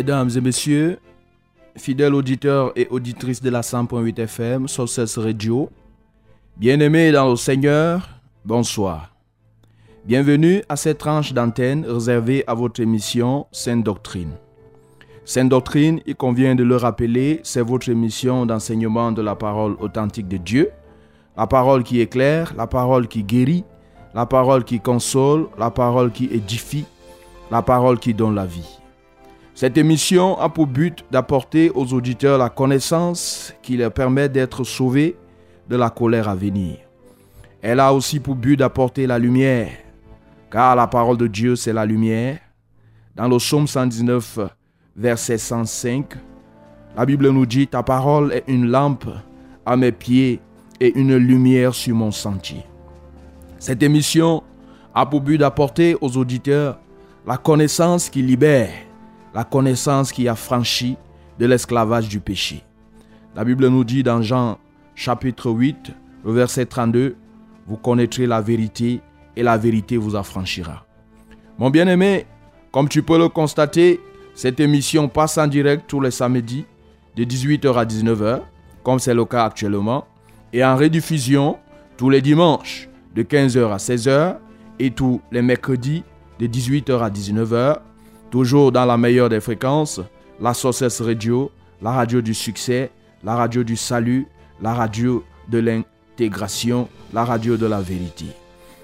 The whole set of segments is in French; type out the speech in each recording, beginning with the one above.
Mesdames et messieurs, fidèles auditeurs et auditrices de la 100.8 FM, Sources Radio, bien-aimés dans le Seigneur, bonsoir. Bienvenue à cette tranche d'antenne réservée à votre émission Sainte Doctrine. Sainte Doctrine, il convient de le rappeler, c'est votre émission d'enseignement de la parole authentique de Dieu, la parole qui éclaire, la parole qui guérit, la parole qui console, la parole qui édifie, la parole qui donne la vie. Cette émission a pour but d'apporter aux auditeurs la connaissance qui leur permet d'être sauvés de la colère à venir. Elle a aussi pour but d'apporter la lumière, car la parole de Dieu, c'est la lumière. Dans le psaume 119, verset 105, la Bible nous dit, Ta parole est une lampe à mes pieds et une lumière sur mon sentier. Cette émission a pour but d'apporter aux auditeurs la connaissance qui libère la connaissance qui a franchi de l'esclavage du péché. La Bible nous dit dans Jean chapitre 8, le verset 32, vous connaîtrez la vérité et la vérité vous affranchira. Mon bien-aimé, comme tu peux le constater, cette émission passe en direct tous les samedis de 18h à 19h, comme c'est le cas actuellement, et en rediffusion tous les dimanches de 15h à 16h et tous les mercredis de 18h à 19h Toujours dans la meilleure des fréquences, la Sources Radio, la radio du succès, la radio du salut, la radio de l'intégration, la radio de la vérité.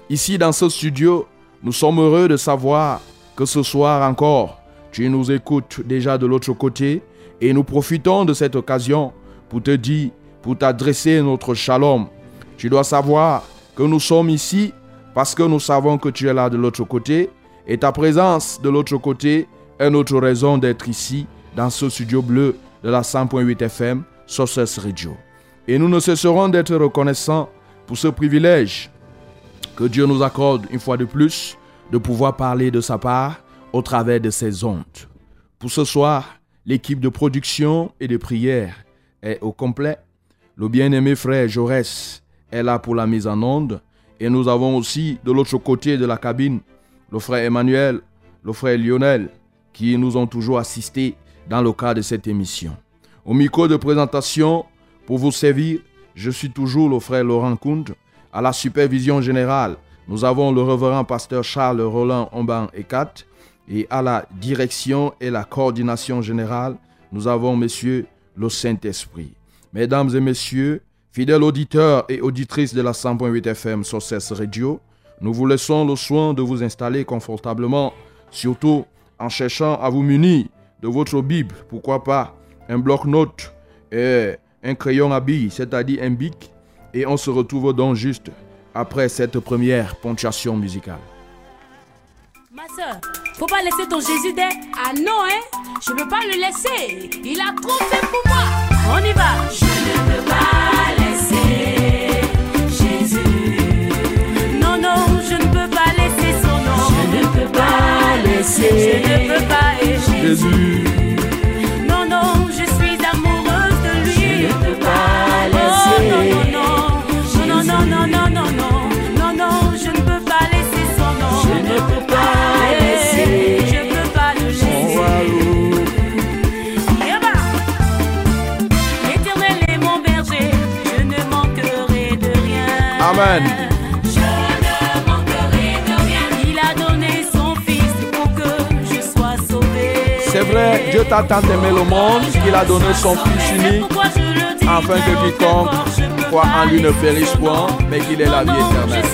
Ici dans ce studio, nous sommes heureux de savoir que ce soir encore, tu nous écoutes déjà de l'autre côté et nous profitons de cette occasion pour te dire, pour t'adresser notre shalom. Tu dois savoir que nous sommes ici parce que nous savons que tu es là de l'autre côté et ta présence de l'autre côté est notre raison d'être ici, dans ce studio bleu de la 100.8 FM, Sources Radio. Et nous ne cesserons d'être reconnaissants pour ce privilège que Dieu nous accorde une fois de plus de pouvoir parler de sa part au travers de ses ondes. Pour ce soir, l'équipe de production et de prière est au complet. Le bien-aimé frère Jaurès est là pour la mise en onde. Et nous avons aussi de l'autre côté de la cabine le frère Emmanuel, le frère Lionel, qui nous ont toujours assistés dans le cadre de cette émission. Au micro de présentation, pour vous servir, je suis toujours le frère Laurent Kound. À la supervision générale, nous avons le révérend pasteur Charles Roland Omban Ekat. Et à la direction et la coordination générale, nous avons monsieur le Saint-Esprit. Mesdames et messieurs, fidèles auditeurs et auditrices de la 100.8 FM sur Radio, nous vous laissons le soin de vous installer confortablement, surtout en cherchant à vous munir de votre Bible, pourquoi pas un bloc-notes et un crayon à billes, c'est-à-dire un bic, et on se retrouve donc juste après cette première ponctuation musicale. Ma soeur, faut pas laisser ton Jésus d'air. Ah non, hein Je peux pas le laisser. Il a trop fait pour moi. On y va. Je ne peux pas Je ne peux pas Jésus. Non, non, je suis amoureuse de lui. Je ne peux pas laisser. Oh, non, non, non, non, non, non, non, non, non, non, je ne peux pas laisser son nom. Je ne peux pas laisser. Je ne peux pas le laisser. L'éternel Dieu t'a tant aimé le monde qu'il a donné son Fils unique afin que quiconque croit en lui ne périsse point, mais qu'il ait la vie éternelle.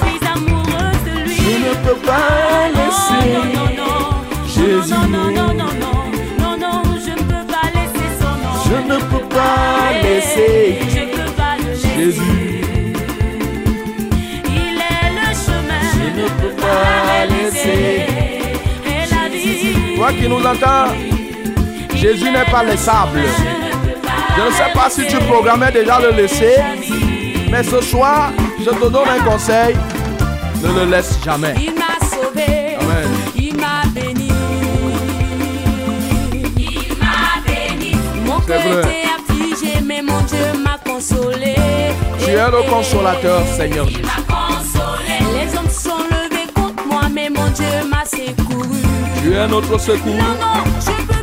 Je ne peux pas laisser Jésus. Non, non, non, non, non, non, je ne peux pas laisser son nom. Je ne peux pas laisser. Jésus. Il est le chemin. Je ne peux pas laisser. Et la vie. Toi qui nous entends, Jésus n'est pas laissable. Je ne sais pas si tu programmais déjà le laisser, mais ce soir, je te donne un conseil. Ne le laisse jamais. Il m'a sauvé. Amen. Il m'a béni. Il m'a béni. Mon cœur était affligé, mais mon Dieu m'a consolé. Tu es le consolateur, Seigneur Il Jésus. m'a consolé. Les hommes sont levés contre moi, mais mon Dieu m'a secouru. Tu es notre secours. Non, non, je peux pas laisser Le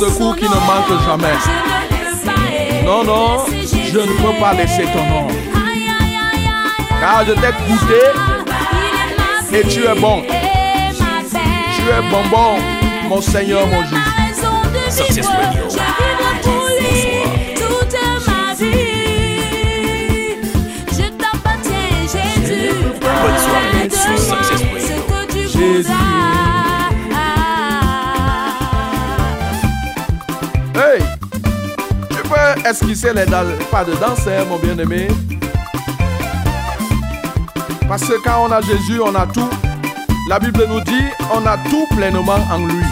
secours qui ne manque jamais. Je ne peux pas laisser Non, non, je ne peux pas laisser ton nom. Car je t'ai goûté, Et tu es bon. vie et ma paix. tu es bonbon, mon Seigneur, mon Jésus. raison de vivre, je vivrai pour lui toute ma vie. Je t'appartiens, Jésus. Bonne soirée sur Success Radio. ce que tu Jésus. Esquisser les pas de danse, hein, mon bien-aimé? Parce que quand on a Jésus, on a tout. La Bible nous dit, on a tout pleinement en lui.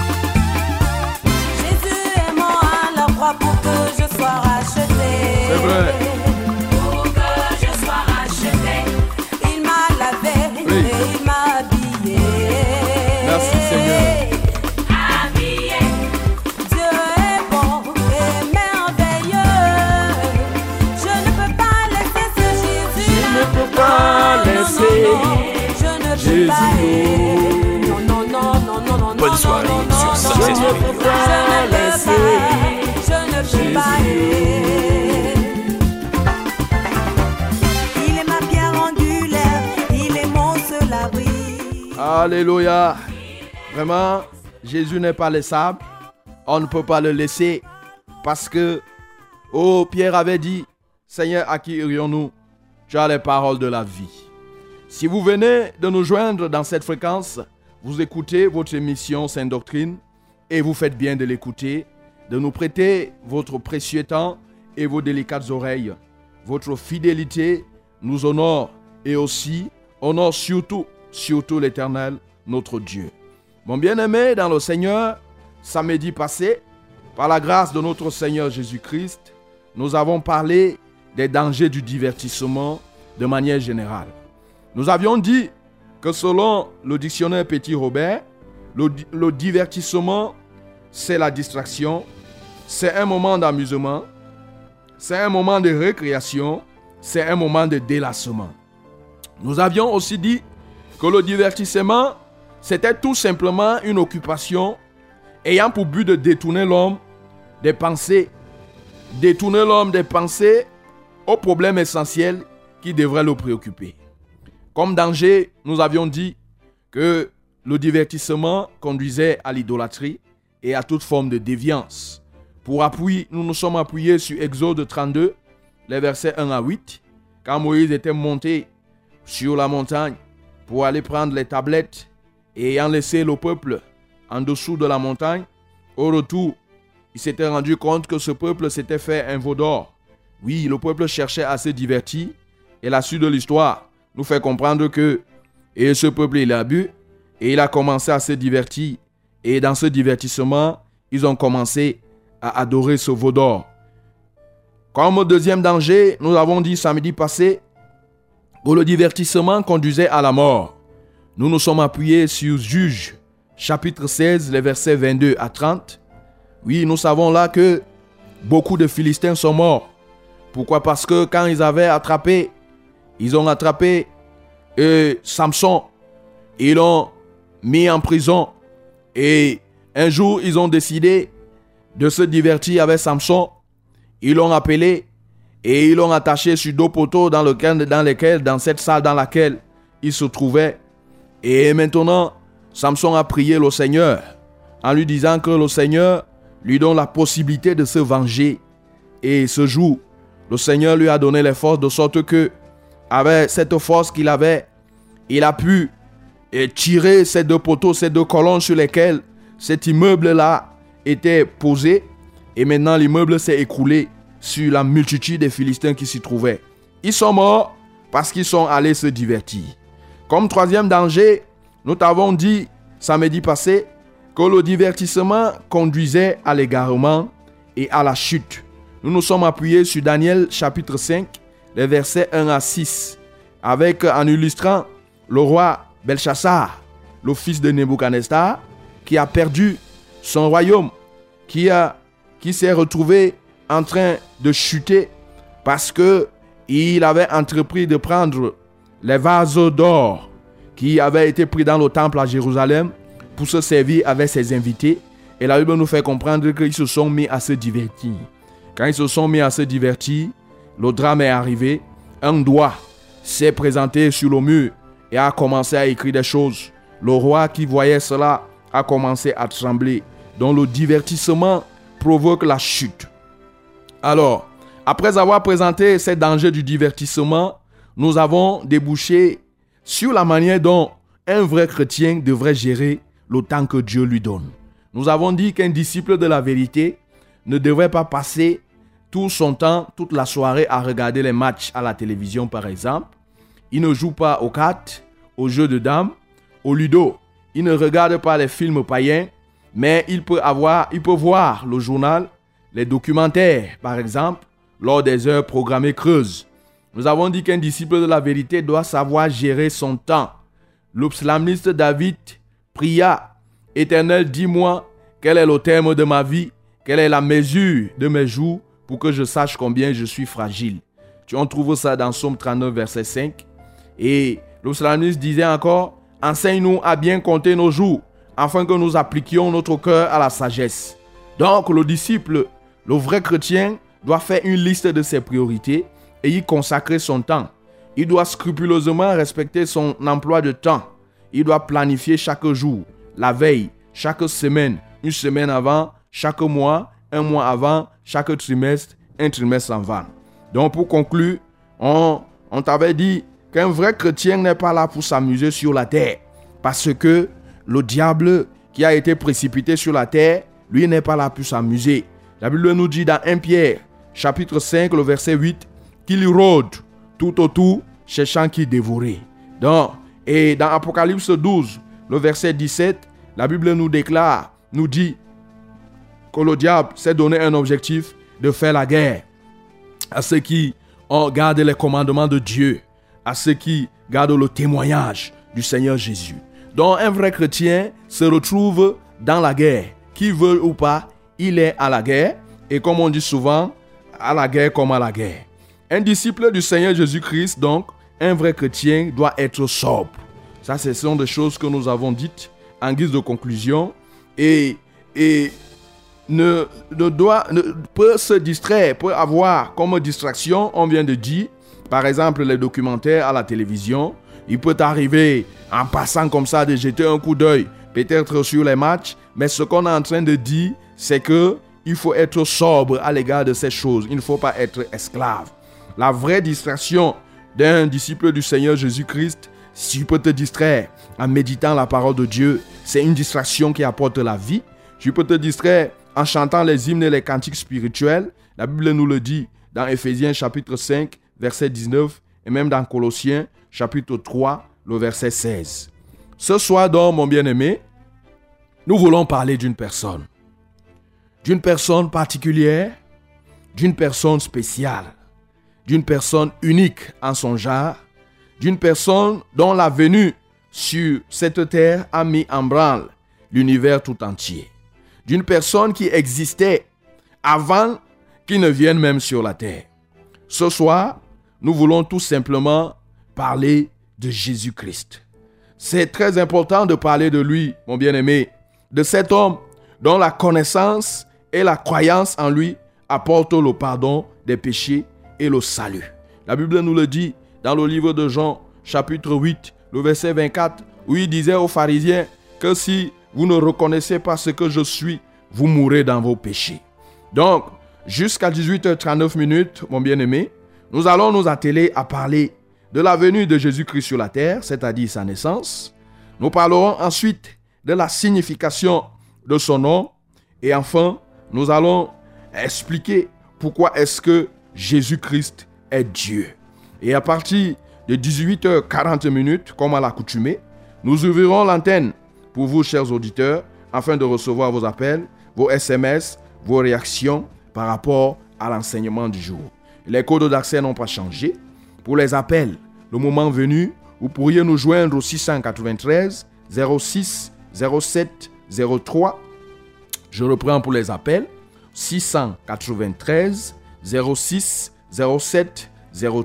Alléluia. Vraiment, Jésus n'est pas laissable. On ne peut pas le laisser parce que, oh, Pierre avait dit, Seigneur, à qui irions-nous? Tu as les paroles de la vie. Si vous venez de nous joindre dans cette fréquence, vous écoutez votre émission Sainte Doctrine et vous faites bien de l'écouter, de nous prêter votre précieux temps et vos délicates oreilles. Votre fidélité nous honore et aussi honore surtout, surtout l'Éternel, notre Dieu. Mon bien-aimé dans le Seigneur, samedi passé, par la grâce de notre Seigneur Jésus-Christ, nous avons parlé des dangers du divertissement de manière générale. Nous avions dit que selon le dictionnaire Petit Robert, le, le divertissement, c'est la distraction, c'est un moment d'amusement, c'est un moment de récréation, c'est un moment de délassement. Nous avions aussi dit que le divertissement, c'était tout simplement une occupation ayant pour but de détourner l'homme des pensées, détourner l'homme des pensées aux problèmes essentiels qui devraient le préoccuper. Comme danger, nous avions dit que le divertissement conduisait à l'idolâtrie et à toute forme de déviance. Pour appui, nous nous sommes appuyés sur Exode 32, les versets 1 à 8, quand Moïse était monté sur la montagne pour aller prendre les tablettes et ayant laissé le peuple en dessous de la montagne, au retour, il s'était rendu compte que ce peuple s'était fait un veau d'or. Oui, le peuple cherchait à se divertir et la suite de l'histoire nous fait comprendre que et ce peuple il a bu et il a commencé à se divertir et dans ce divertissement, ils ont commencé à adorer ce veau d'or. Comme deuxième danger, nous avons dit samedi passé que le divertissement conduisait à la mort. Nous nous sommes appuyés sur Juge, chapitre 16, les versets 22 à 30. Oui, nous savons là que beaucoup de Philistins sont morts. Pourquoi? Parce que quand ils avaient attrapé, ils ont attrapé euh, Samson, ils l'ont mis en prison. Et un jour, ils ont décidé de se divertir avec Samson. Ils l'ont appelé et ils l'ont attaché sur deux poteaux dans, lequel, dans lesquels, dans cette salle dans laquelle il se trouvait. Et maintenant, Samson a prié le Seigneur en lui disant que le Seigneur lui donne la possibilité de se venger. Et ce jour, le Seigneur lui a donné les forces de sorte que, avec cette force qu'il avait, il a pu tirer ces deux poteaux, ces deux colonnes sur lesquelles cet immeuble-là était posé. Et maintenant, l'immeuble s'est écroulé sur la multitude des Philistins qui s'y trouvaient. Ils sont morts parce qu'ils sont allés se divertir. Comme troisième danger, nous t'avons dit samedi passé que le divertissement conduisait à l'égarement et à la chute. Nous nous sommes appuyés sur Daniel chapitre 5, les versets 1 à 6, avec en illustrant le roi Belshazzar, le fils de Nebuchadnezzar, qui a perdu son royaume, qui, qui s'est retrouvé en train de chuter parce que il avait entrepris de prendre les vases d'or qui avaient été pris dans le temple à Jérusalem pour se servir avec ses invités. Et la Bible nous fait comprendre qu'ils se sont mis à se divertir. Quand ils se sont mis à se divertir, le drame est arrivé. Un doigt s'est présenté sur le mur et a commencé à écrire des choses. Le roi qui voyait cela a commencé à trembler. Donc le divertissement provoque la chute. Alors, après avoir présenté ces dangers du divertissement, nous avons débouché sur la manière dont un vrai chrétien devrait gérer le temps que Dieu lui donne. Nous avons dit qu'un disciple de la vérité ne devrait pas passer tout son temps, toute la soirée à regarder les matchs à la télévision par exemple. Il ne joue pas aux cartes, aux jeux de dames, au ludo. Il ne regarde pas les films païens, mais il peut avoir, il peut voir le journal, les documentaires par exemple, lors des heures programmées creuses. Nous avons dit qu'un disciple de la vérité doit savoir gérer son temps. Le psalmiste David pria, Éternel, dis-moi quel est le terme de ma vie, quelle est la mesure de mes jours, pour que je sache combien je suis fragile? Tu en trouves ça dans Somme 39, verset 5. Et le psalmiste disait encore, Enseigne-nous à bien compter nos jours, afin que nous appliquions notre cœur à la sagesse. Donc le disciple, le vrai chrétien, doit faire une liste de ses priorités et y consacrer son temps. Il doit scrupuleusement respecter son emploi de temps. Il doit planifier chaque jour, la veille, chaque semaine, une semaine avant, chaque mois, un mois avant, chaque trimestre, un trimestre avant. Donc pour conclure, on, on t'avait dit qu'un vrai chrétien n'est pas là pour s'amuser sur la terre. Parce que le diable qui a été précipité sur la terre, lui n'est pas là pour s'amuser. La Bible nous dit dans 1 Pierre chapitre 5, le verset 8, qu'il rôde tout autour, cherchant qui dévorer. Et dans Apocalypse 12, le verset 17, la Bible nous déclare, nous dit que le diable s'est donné un objectif de faire la guerre à ceux qui ont gardé les commandements de Dieu, à ceux qui gardent le témoignage du Seigneur Jésus. Donc un vrai chrétien se retrouve dans la guerre. Qui veut ou pas, il est à la guerre. Et comme on dit souvent, à la guerre comme à la guerre. Un disciple du Seigneur Jésus-Christ, donc, un vrai chrétien, doit être sobre. Ça, ce sont des choses que nous avons dites en guise de conclusion. Et, et ne, ne doit, ne, peut se distraire, peut avoir comme distraction, on vient de dire, par exemple, les documentaires à la télévision. Il peut arriver en passant comme ça de jeter un coup d'œil, peut-être sur les matchs. Mais ce qu'on est en train de dire, c'est que il faut être sobre à l'égard de ces choses. Il ne faut pas être esclave. La vraie distraction d'un disciple du Seigneur Jésus-Christ, si tu peux te distraire en méditant la parole de Dieu, c'est une distraction qui apporte la vie. Tu peux te distraire en chantant les hymnes et les cantiques spirituels. La Bible nous le dit dans Ephésiens chapitre 5, verset 19, et même dans Colossiens chapitre 3, le verset 16. Ce soir donc, mon bien-aimé, nous voulons parler d'une personne d'une personne particulière, d'une personne spéciale, d'une personne unique en son genre, d'une personne dont la venue sur cette terre a mis en branle l'univers tout entier, d'une personne qui existait avant qu'il ne vienne même sur la terre. Ce soir, nous voulons tout simplement parler de Jésus-Christ. C'est très important de parler de lui, mon bien-aimé, de cet homme dont la connaissance et la croyance en lui apporte le pardon des péchés et le salut. La Bible nous le dit dans le livre de Jean, chapitre 8, le verset 24, où il disait aux pharisiens que si vous ne reconnaissez pas ce que je suis vous mourrez dans vos péchés. Donc, jusqu'à 18h39 minutes, mon bien-aimé, nous allons nous atteler à parler de la venue de Jésus-Christ sur la terre, c'est-à-dire sa naissance. Nous parlerons ensuite de la signification de son nom. Et enfin, nous allons expliquer pourquoi est-ce que Jésus-Christ est Dieu. Et à partir de 18h40 minutes, comme à l'accoutumée, nous ouvrirons l'antenne pour vous, chers auditeurs, afin de recevoir vos appels, vos SMS, vos réactions par rapport à l'enseignement du jour. Les codes d'accès n'ont pas changé. Pour les appels, le moment venu, vous pourriez nous joindre au 693 06 07 03. Je reprends pour les appels. 693 06 07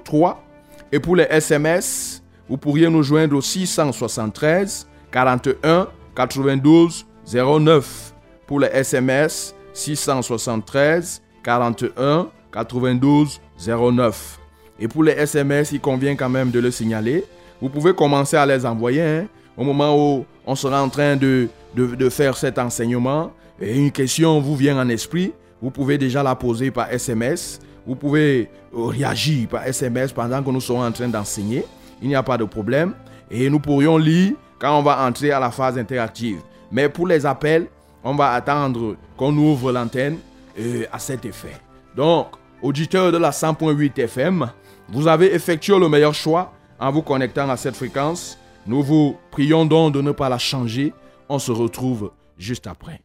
03. Et pour les SMS, vous pourriez nous joindre au 673 41 92 09. Pour les SMS, 673 41 92 09. Et pour les SMS, il convient quand même de le signaler. Vous pouvez commencer à les envoyer hein, au moment où on sera en train de, de, faire cet enseignement. Et une question vous vient en esprit, vous pouvez déjà la poser par SMS. Vous pouvez euh, réagir par SMS pendant que nous serons en train d'enseigner. Il n'y a pas de problème. Et nous pourrions lire quand on va entrer à la phase interactive. Mais pour les appels, on va attendre qu'on ouvre l'antenne euh, à cet effet. Donc, auditeurs de la 100.8 FM, vous avez effectué le meilleur choix en vous connectant à cette fréquence. Nous vous prions donc de ne pas la changer. On se retrouve juste après.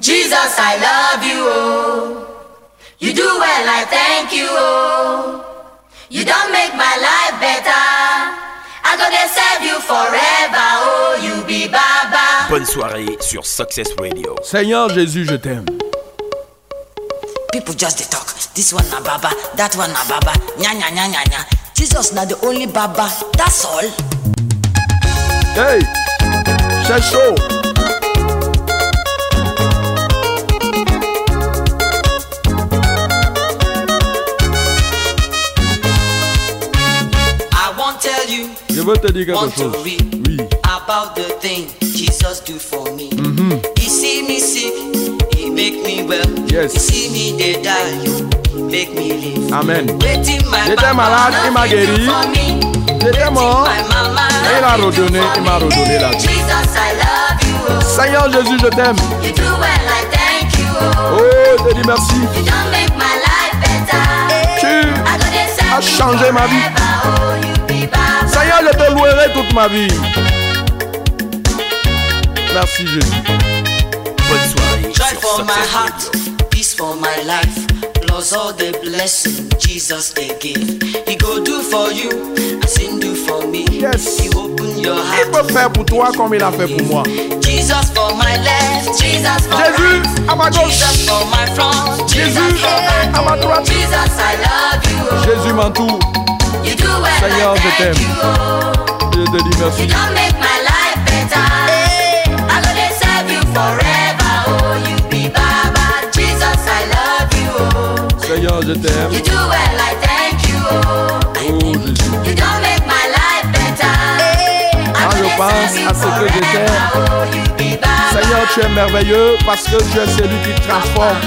Jesus, I love you, oh. You do well, I thank you, oh. You don't make my life better. I gonna serve you forever, oh, you be Baba. Bonne soirée sur Success Radio. Seigneur Jésus, je t'aime. People just dey talk. This one na Baba, that one na Baba. Nya nya nya nya nya. Jesus na the only Baba. That's all. Hey, c'est chaud. I won't tell you. Je veux te dire quelque Want to chose. read Oui. about the thing Jesus do for me. He see me sick, make me well. Yes. He see me dey die, he make me live. Amen. Waiting my J'étais malade, il m'a guéri. J'étais mort. Et il a redonné, il m'a redonné la vie. Jesus, I love you, oh. Seigneur Jésus, je t'aime. You do well, I thank you, oh. Oh, je te dis merci. You don't make my life better. Tu as you changé ma vie. oh, you. Seigneur, je te louerai toute ma vie. Merci Jésus. For my heart, peace for my life. Plus all the blessing Jesus they give. He go do for you, as he do for me. Yes. He open your Il peut faire pour toi comme il a fait pour moi. Jesus for my left, Jesus for Jésus, right. à ma gauche. Jesus for my front. Jésus, à ma droite. Jesus, I love you, oh. Jésus m'entoure. You do well, Seigneur, I je t'aime. you, oh. Je te dis You merci. don't make my life better. I'm gonna serve you forever. Oh. Je You t'aime. do well, I thank you. Oh. Jésus. You don't make my life better. I'm Quand je pense you à ce que you be Baba. Seigneur, tu es merveilleux parce que tu es celui qui transforme.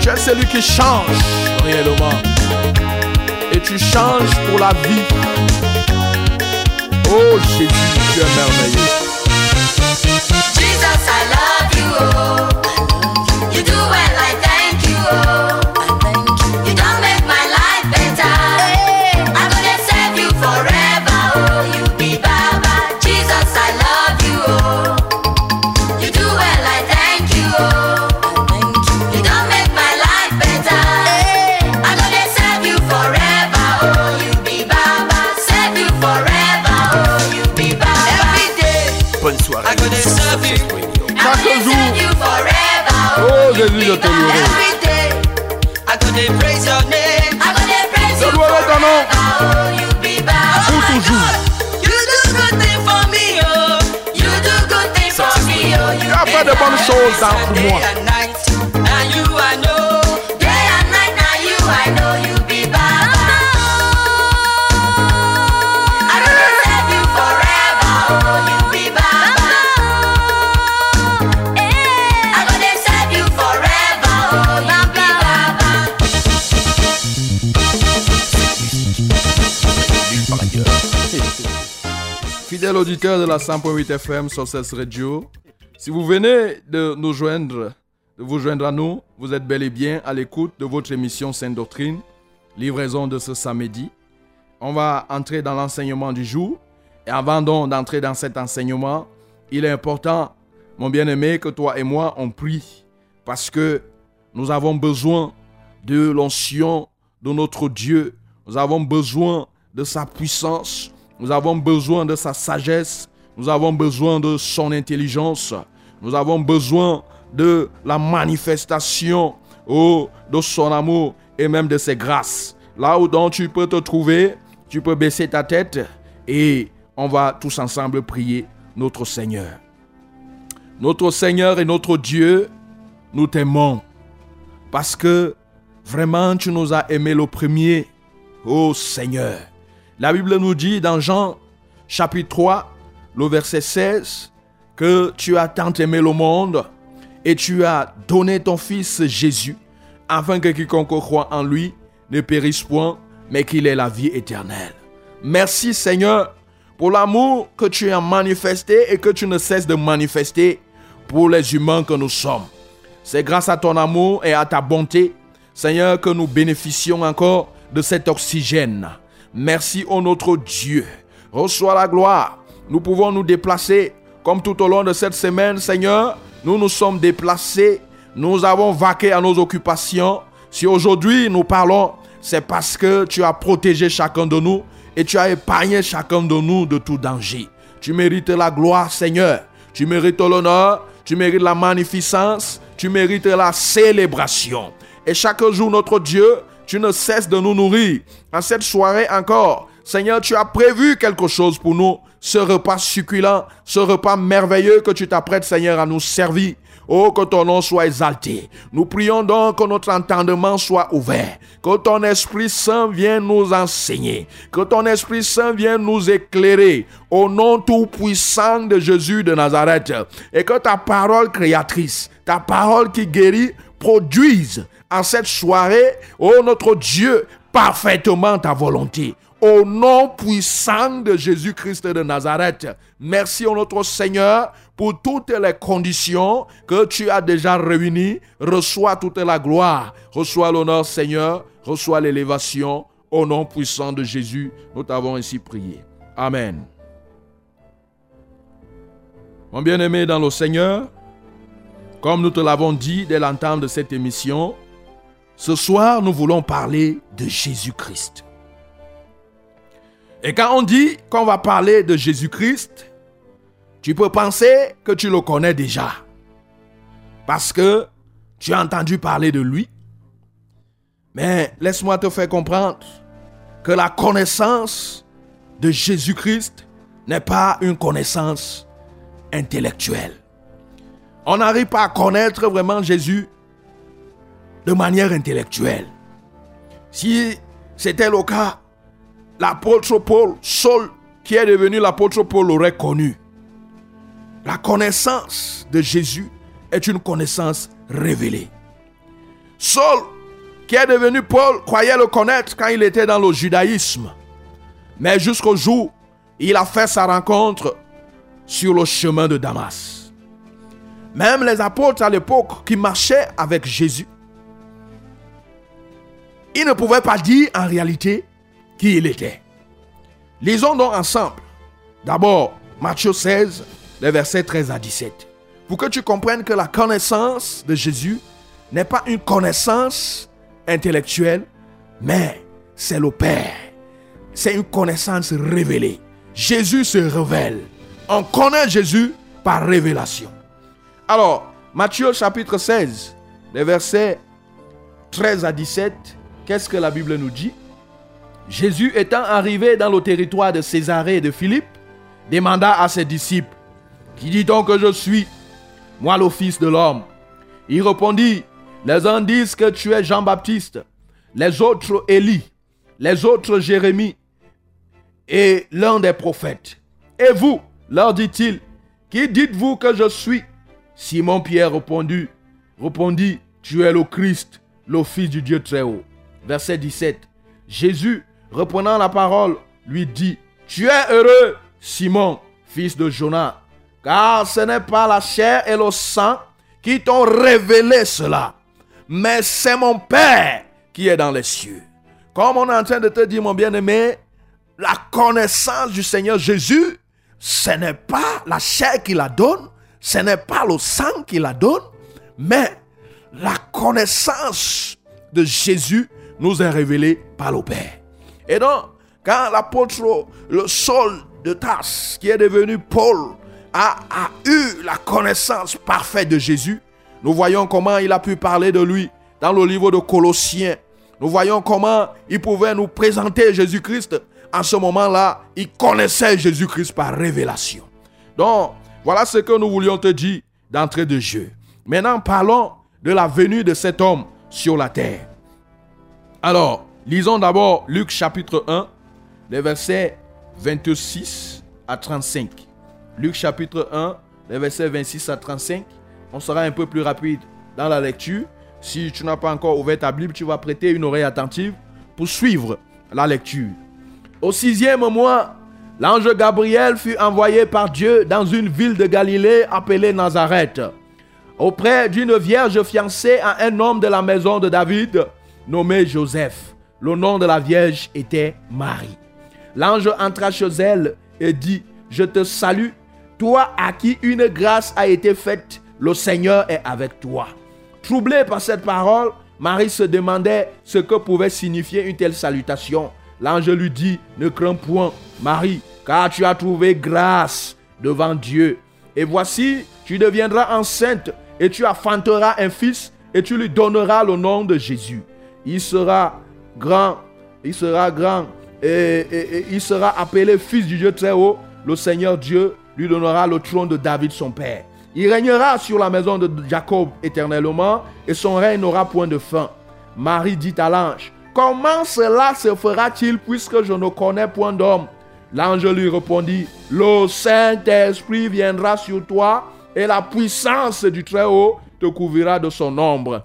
Tu es celui qui change réellement. Et tu changes pour la vie. Oh Jésus, tu es merveilleux. Jesus, I love you. Oh. Fidèle auditeur de la 100.8 FM sur cette radio, si vous venez de nous joindre, de vous joindre à nous, vous êtes bel et bien à l'écoute de votre émission Sainte Doctrine, livraison de ce samedi. On va entrer dans l'enseignement du jour. Et avant donc d'entrer dans cet enseignement, il est important, mon bien-aimé, que toi et moi, on prie. Parce que nous avons besoin de l'onction de notre Dieu. Nous avons besoin de sa puissance. Nous avons besoin de sa sagesse. Nous avons besoin de son intelligence. Nous avons besoin de la manifestation oh, de son amour et même de ses grâces. Là où donc tu peux te trouver, tu peux baisser ta tête et on va tous ensemble prier notre Seigneur. Notre Seigneur et notre Dieu, nous t'aimons parce que vraiment tu nous as aimés le premier, ô Seigneur. La Bible nous dit dans Jean chapitre 3, le verset 16, que tu as tant aimé le monde et tu as donné ton Fils Jésus, afin que quiconque croit en lui ne périsse point, mais qu'il ait la vie éternelle. Merci Seigneur pour l'amour que tu as manifesté et que tu ne cesses de manifester pour les humains que nous sommes. C'est grâce à ton amour et à ta bonté, Seigneur, que nous bénéficions encore de cet oxygène. Merci, ô notre Dieu. Reçois la gloire. Nous pouvons nous déplacer comme tout au long de cette semaine, Seigneur. Nous nous sommes déplacés. Nous avons vaqué à nos occupations. Si aujourd'hui nous parlons, c'est parce que tu as protégé chacun de nous et tu as épargné chacun de nous de tout danger. Tu mérites la gloire, Seigneur. Tu mérites l'honneur. Tu mérites la magnificence. Tu mérites la célébration. Et chaque jour, notre Dieu, tu ne cesses de nous nourrir. En cette soirée encore, Seigneur, tu as prévu quelque chose pour nous. Ce repas succulent, ce repas merveilleux que tu t'apprêtes, Seigneur, à nous servir. Oh, que ton nom soit exalté. Nous prions donc que notre entendement soit ouvert. Que ton Esprit Saint vienne nous enseigner. Que ton Esprit Saint vienne nous éclairer. Au nom tout-puissant de Jésus de Nazareth. Et que ta parole créatrice, ta parole qui guérit, produise en cette soirée, oh notre Dieu, parfaitement ta volonté. Au nom puissant de Jésus-Christ de Nazareth, merci au notre Seigneur pour toutes les conditions que tu as déjà réunies. Reçois toute la gloire, reçois l'honneur Seigneur, reçois l'élévation. Au nom puissant de Jésus, nous t'avons ainsi prié. Amen. Mon bien-aimé dans le Seigneur, comme nous te l'avons dit dès l'entente de cette émission, ce soir nous voulons parler de Jésus-Christ. Et quand on dit qu'on va parler de Jésus-Christ, tu peux penser que tu le connais déjà. Parce que tu as entendu parler de lui. Mais laisse-moi te faire comprendre que la connaissance de Jésus-Christ n'est pas une connaissance intellectuelle. On n'arrive pas à connaître vraiment Jésus de manière intellectuelle. Si c'était le cas, l'apôtre Paul, Saul, qui est devenu l'apôtre Paul, l'aurait connu. La connaissance de Jésus est une connaissance révélée. Saul, qui est devenu Paul, croyait le connaître quand il était dans le judaïsme. Mais jusqu'au jour, il a fait sa rencontre sur le chemin de Damas. Même les apôtres à l'époque qui marchaient avec Jésus, ils ne pouvaient pas dire en réalité qui il était. Lisons donc ensemble. D'abord, Matthieu 16, les versets 13 à 17. Pour que tu comprennes que la connaissance de Jésus n'est pas une connaissance intellectuelle, mais c'est le Père. C'est une connaissance révélée. Jésus se révèle. On connaît Jésus par révélation. Alors, Matthieu chapitre 16, les versets 13 à 17, qu'est-ce que la Bible nous dit? Jésus étant arrivé dans le territoire de Césarée et de Philippe, demanda à ses disciples, Qui dit donc que je suis Moi le Fils de l'homme. Il répondit, Les uns disent que tu es Jean-Baptiste, les autres Élie, les autres Jérémie et l'un des prophètes. Et vous, leur dit-il, qui dites-vous que je suis Simon-Pierre répondit, répondit, Tu es le Christ, le Fils du Dieu très haut. Verset 17. Jésus, reprenant la parole, lui dit, Tu es heureux, Simon, fils de Jonas, car ce n'est pas la chair et le sang qui t'ont révélé cela, mais c'est mon Père qui est dans les cieux. Comme on est en train de te dire, mon bien-aimé, la connaissance du Seigneur Jésus, ce n'est pas la chair qui la donne, ce n'est pas le sang qui la donne, mais la connaissance de Jésus nous est révélée par le Père. Et donc, quand l'apôtre, le Saul de Tarse, qui est devenu Paul, a, a eu la connaissance parfaite de Jésus, nous voyons comment il a pu parler de lui dans le livre de Colossiens. Nous voyons comment il pouvait nous présenter Jésus-Christ. En ce moment-là, il connaissait Jésus-Christ par révélation. Donc, voilà ce que nous voulions te dire d'entrée de jeu. Maintenant, parlons de la venue de cet homme sur la terre. Alors, lisons d'abord Luc chapitre 1, les versets 26 à 35. Luc chapitre 1, les versets 26 à 35. On sera un peu plus rapide dans la lecture. Si tu n'as pas encore ouvert ta Bible, tu vas prêter une oreille attentive pour suivre la lecture. Au sixième mois, l'ange Gabriel fut envoyé par Dieu dans une ville de Galilée appelée Nazareth, auprès d'une vierge fiancée à un homme de la maison de David, nommé Joseph. Le nom de la vierge était Marie. L'ange entra chez elle et dit, je te salue, toi à qui une grâce a été faite, le Seigneur est avec toi. Troublée par cette parole, Marie se demandait ce que pouvait signifier une telle salutation. L'ange lui dit, ne crains point, Marie, car tu as trouvé grâce devant Dieu. Et voici, tu deviendras enceinte et tu enfanteras un fils et tu lui donneras le nom de Jésus. Il sera grand, il sera grand et, il sera appelé fils du Dieu très haut. Le Seigneur Dieu lui donnera le trône de David son père. Il régnera sur la maison de Jacob éternellement et son règne n'aura point de fin. Marie dit à l'ange, comment cela se fera-t-il puisque je ne connais point d'homme? L'ange lui répondit, le Saint-Esprit viendra sur toi et la puissance du Très-Haut te couvrira de son ombre.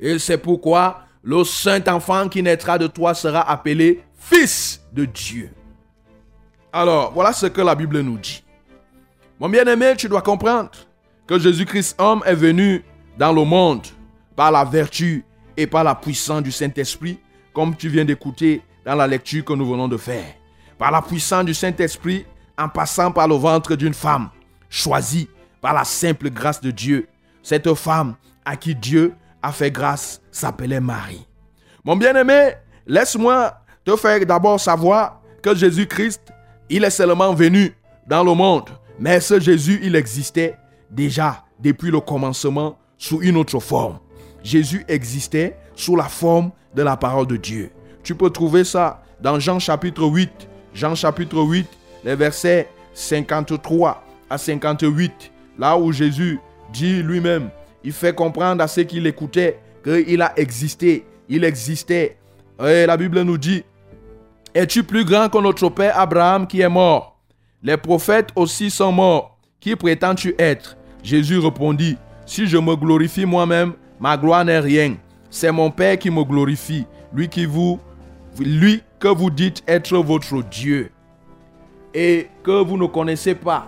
Et c'est pourquoi le saint enfant qui naîtra de toi sera appelé Fils de Dieu. Alors, voilà ce que la Bible nous dit. Mon bien-aimé, tu dois comprendre que Jésus-Christ homme est venu dans le monde par la vertu et par la puissance du Saint-Esprit, comme tu viens d'écouter dans la lecture que nous venons de faire. Par la puissance du Saint-Esprit, en passant par le ventre d'une femme choisie par la simple grâce de Dieu. Cette femme à qui Dieu a fait grâce s'appelait Marie. Mon bien-aimé, laisse-moi te faire d'abord savoir que Jésus-Christ, il est seulement venu dans le monde, mais ce Jésus, il existait déjà depuis le commencement sous une autre forme. Jésus existait sous la forme de la parole de Dieu. Tu peux trouver ça dans Jean chapitre 8. Jean chapitre 8, les versets 53 à 58. Là où Jésus dit lui-même, il fait comprendre à ceux qui l'écoutaient qu'il a existé. Il existait. La Bible nous dit, es-tu plus grand que notre père Abraham qui est mort? Les prophètes aussi sont morts. Qui prétends-tu être? Jésus répondit, si je me glorifie moi-même, ma gloire n'est rien. C'est mon Père qui me glorifie, lui qui vous, lui que vous dites être votre Dieu et que vous ne connaissez pas.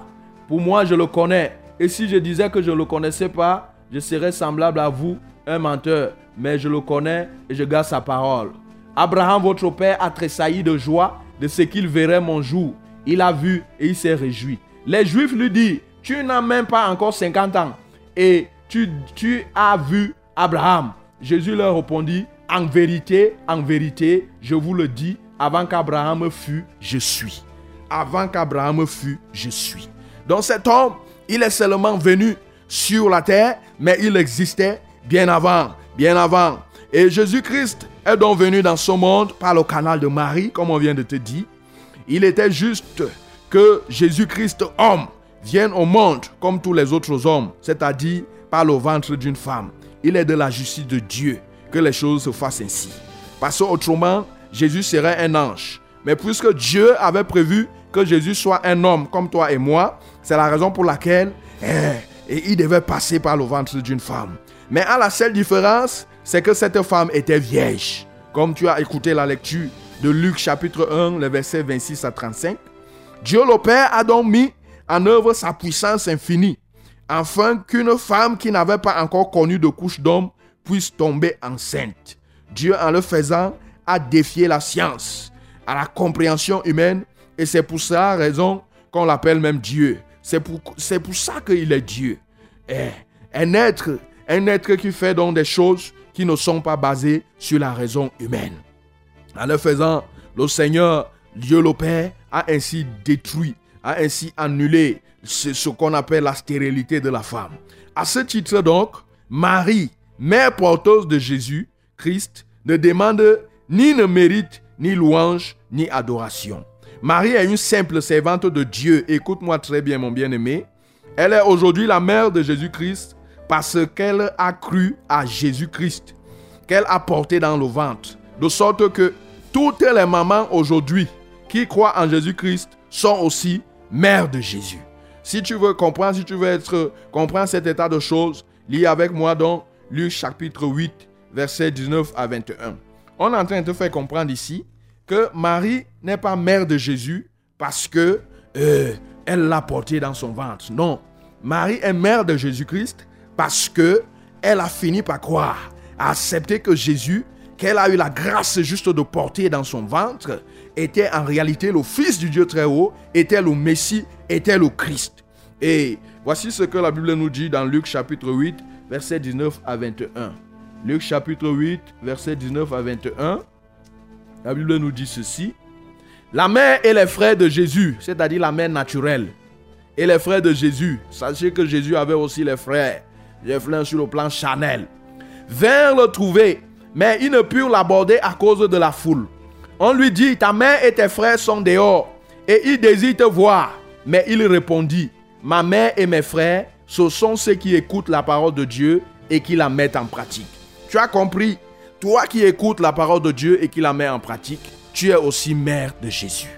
Pour moi, je le connais. Et si je disais que je ne le connaissais pas, je serais semblable à vous, un menteur. Mais je le connais et je garde sa parole. Abraham, votre père, a tressailli de joie de ce qu'il verrait mon jour. Il a vu et il s'est réjoui. Les Juifs lui disent, tu n'as même pas encore 50 ans et tu, tu as vu Abraham. Jésus leur répondit, en vérité, en vérité, je vous le dis, avant qu'Abraham fût, je suis. Avant qu'Abraham fût, je suis. Donc cet homme, il est seulement venu sur la terre, mais il existait bien avant, bien avant. Et Jésus-Christ est donc venu dans ce monde par le canal de Marie, comme on vient de te dire. Il était juste que Jésus-Christ, homme, vienne au monde comme tous les autres hommes, c'est-à-dire par le ventre d'une femme. Il est de la justice de Dieu que les choses se fassent ainsi. Parce qu'autrement, Jésus serait un ange. Mais puisque Dieu avait prévu que Jésus soit un homme comme toi et moi, c'est la raison pour laquelle eh, et il devait passer par le ventre d'une femme. Mais à la seule différence, c'est que cette femme était vierge. Comme tu as écouté la lecture de Luc chapitre 1, les versets 26 à 35. Dieu le Père a donc mis en œuvre sa puissance infinie afin qu'une femme qui n'avait pas encore connu de couche d'homme puisse tomber enceinte. Dieu, en le faisant, a défié la science, à la compréhension humaine, et c'est pour ça raison qu'on l'appelle même Dieu. C'est pour, c'est pour ça qu'il est Dieu. Eh, un être, un être qui fait donc des choses qui ne sont pas basées sur la raison humaine. En le faisant, le Seigneur, Dieu le Père, a ainsi détruit, a ainsi annulé ce, ce qu'on appelle la stérilité de la femme. À ce titre donc, Marie, mère porteuse de Jésus, Christ, ne demande ni ne mérite ni louange ni adoration. Marie est une simple servante de Dieu. Écoute-moi très bien, mon bien-aimé. Elle est aujourd'hui la mère de Jésus-Christ parce qu'elle a cru à Jésus-Christ, qu'elle a porté dans le ventre. De sorte que toutes les mamans aujourd'hui qui croient en Jésus-Christ sont aussi mères de Jésus. Si tu veux comprendre, si tu veux être, comprendre cet état de choses, lis avec moi donc Luc chapitre 8, versets 19 à 21. On est en train de te faire comprendre ici Marie n'est pas mère de Jésus parce que euh, elle l'a porté dans son ventre. Non, Marie est mère de Jésus-Christ parce que elle a fini par croire, accepter que Jésus, qu'elle a eu la grâce juste de porter dans son ventre, était en réalité le Fils du Dieu très haut, était le Messie, était le Christ. Et voici ce que la Bible nous dit dans Luc chapitre 8, versets 19 à 21. Luc chapitre 8, versets 19 à 21. La Bible nous dit ceci. La mère et les frères de Jésus, c'est-à-dire la mère naturelle, et les frères de Jésus, sachez que Jésus avait aussi les frères, les frères sur le plan charnel, vinrent le trouver, mais ils ne purent l'aborder à cause de la foule. On lui dit, ta mère et tes frères sont dehors, et ils désirent te voir. Mais il répondit, ma mère et mes frères, ce sont ceux qui écoutent la parole de Dieu et qui la mettent en pratique. Tu as compris? Toi qui écoutes la parole de Dieu et qui la mets en pratique, tu es aussi mère de Jésus.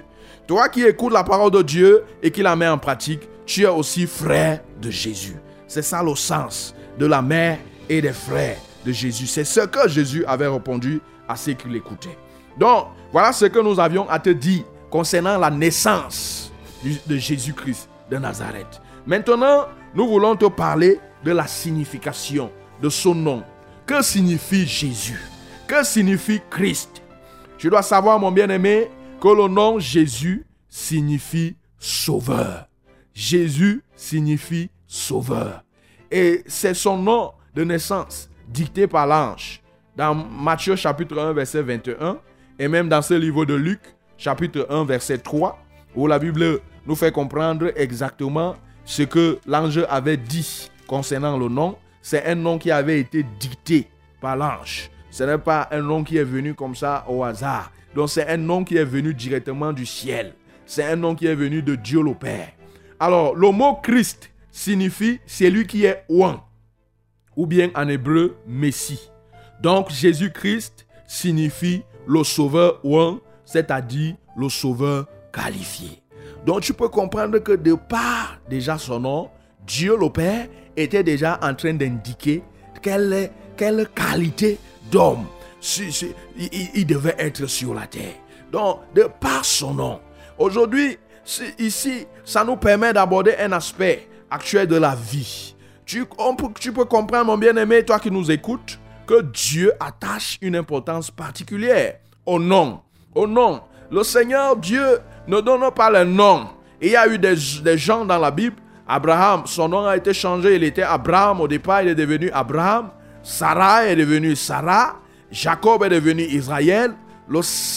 Toi qui écoutes la parole de Dieu et qui la mets en pratique, tu es aussi frère de Jésus. C'est ça le sens de la mère et des frères de Jésus. C'est ce que Jésus avait répondu à ceux qui l'écoutaient. Donc, voilà ce que nous avions à te dire concernant la naissance de Jésus-Christ de Nazareth. Maintenant, nous voulons te parler de la signification de son nom. Que signifie Jésus? Que signifie Christ Tu dois savoir, mon bien-aimé, que le nom Jésus signifie sauveur. Jésus signifie sauveur. Et c'est son nom de naissance dicté par l'ange dans Matthieu chapitre 1 verset 21 et même dans ce livre de Luc chapitre 1 verset 3 où la Bible nous fait comprendre exactement ce que l'ange avait dit concernant le nom. C'est un nom qui avait été dicté par l'ange. Ce n'est pas un nom qui est venu comme ça au hasard. Donc c'est un nom qui est venu directement du ciel. C'est un nom qui est venu de Dieu le Père. Alors le mot Christ signifie celui qui est oint ou bien en hébreu Messie. Donc Jésus-Christ signifie le sauveur oint, c'est-à-dire le sauveur qualifié. Donc tu peux comprendre que de par déjà son nom, Dieu le Père était déjà en train d'indiquer quelle qualité d'homme il, il- devait être sur la terre. Donc de par son nom, aujourd'hui, ici, ça nous permet d'aborder un aspect actuel de la vie. Tu, peux comprendre, mon bien-aimé, toi qui nous écoutes, que Dieu attache une importance particulière au nom. Au nom. Le Seigneur Dieu ne donne pas le nom. Il y a eu des gens dans la Bible. Abraham, son nom a été changé. Il était Abraham. Au départ, il est devenu Abraham. Sarah est devenue Sarah. Jacob est devenu Israël.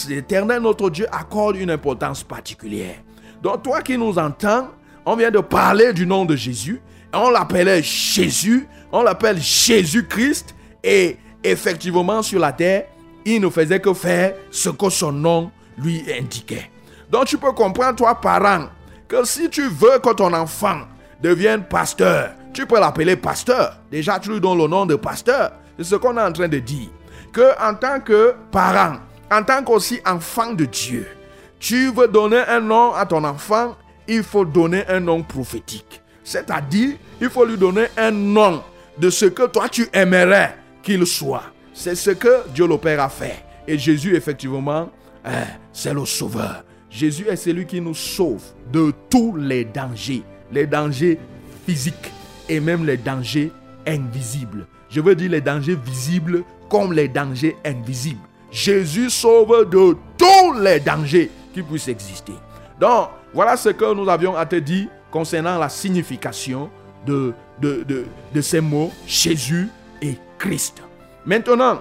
L'Éternel, notre Dieu, accorde une importance particulière. Donc, toi qui nous entends, on vient de parler du nom de Jésus. On l'appelait Jésus. On l'appelle Jésus-Christ. Et effectivement, sur la terre, il ne faisait que faire ce que son nom lui indiquait. Donc, tu peux comprendre, toi, parent, que si tu veux que ton enfant devienne pasteur, tu peux l'appeler pasteur. Déjà, tu lui donnes le nom de pasteur. C'est ce qu'on est en train de dire. Que en tant que parent, en tant qu'aussi enfant de Dieu, tu veux donner un nom à ton enfant, il faut donner un nom prophétique. C'est-à-dire, il faut lui donner un nom de ce que toi tu aimerais qu'il soit. C'est ce que Dieu le Père a fait. Et Jésus, effectivement, hein, c'est le sauveur. Jésus est celui qui nous sauve de tous les dangers, les dangers physiques et même les dangers invisibles. Je veux dire les dangers visibles comme les dangers invisibles. Jésus sauve de tous les dangers qui puissent exister. Donc, voilà ce que nous avions à te dire concernant la signification de, de, de, ces mots Jésus et Christ. Maintenant,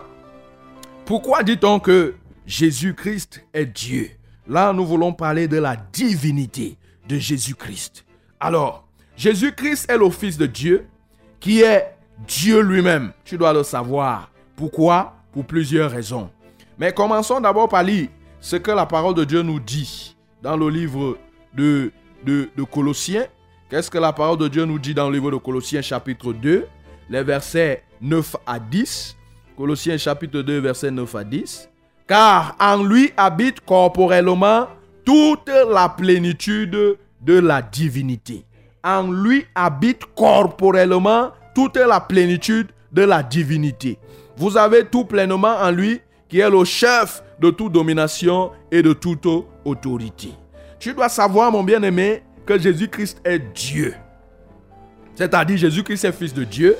pourquoi dit-on que Jésus-Christ est Dieu? Là, nous voulons parler de la divinité de Jésus-Christ. Alors, Jésus-Christ est le Fils de Dieu qui est Dieu lui-même. Tu dois le savoir. Pourquoi? Pour plusieurs raisons. Mais commençons d'abord par lire ce que la parole de Dieu nous dit dans le livre de, de, Colossiens. Qu'est-ce que la parole de Dieu nous dit dans le livre de Colossiens chapitre 2, les versets 9 à 10. Colossiens chapitre 2, versets 9 à 10. Car en lui habite corporellement toute la plénitude de la divinité. En lui habite corporellement toute la plénitude de la divinité. Vous avez tout pleinement en lui qui est le chef de toute domination et de toute autorité. Tu dois savoir, mon bien-aimé, que Jésus-Christ est Dieu. C'est-à-dire Jésus-Christ est fils de Dieu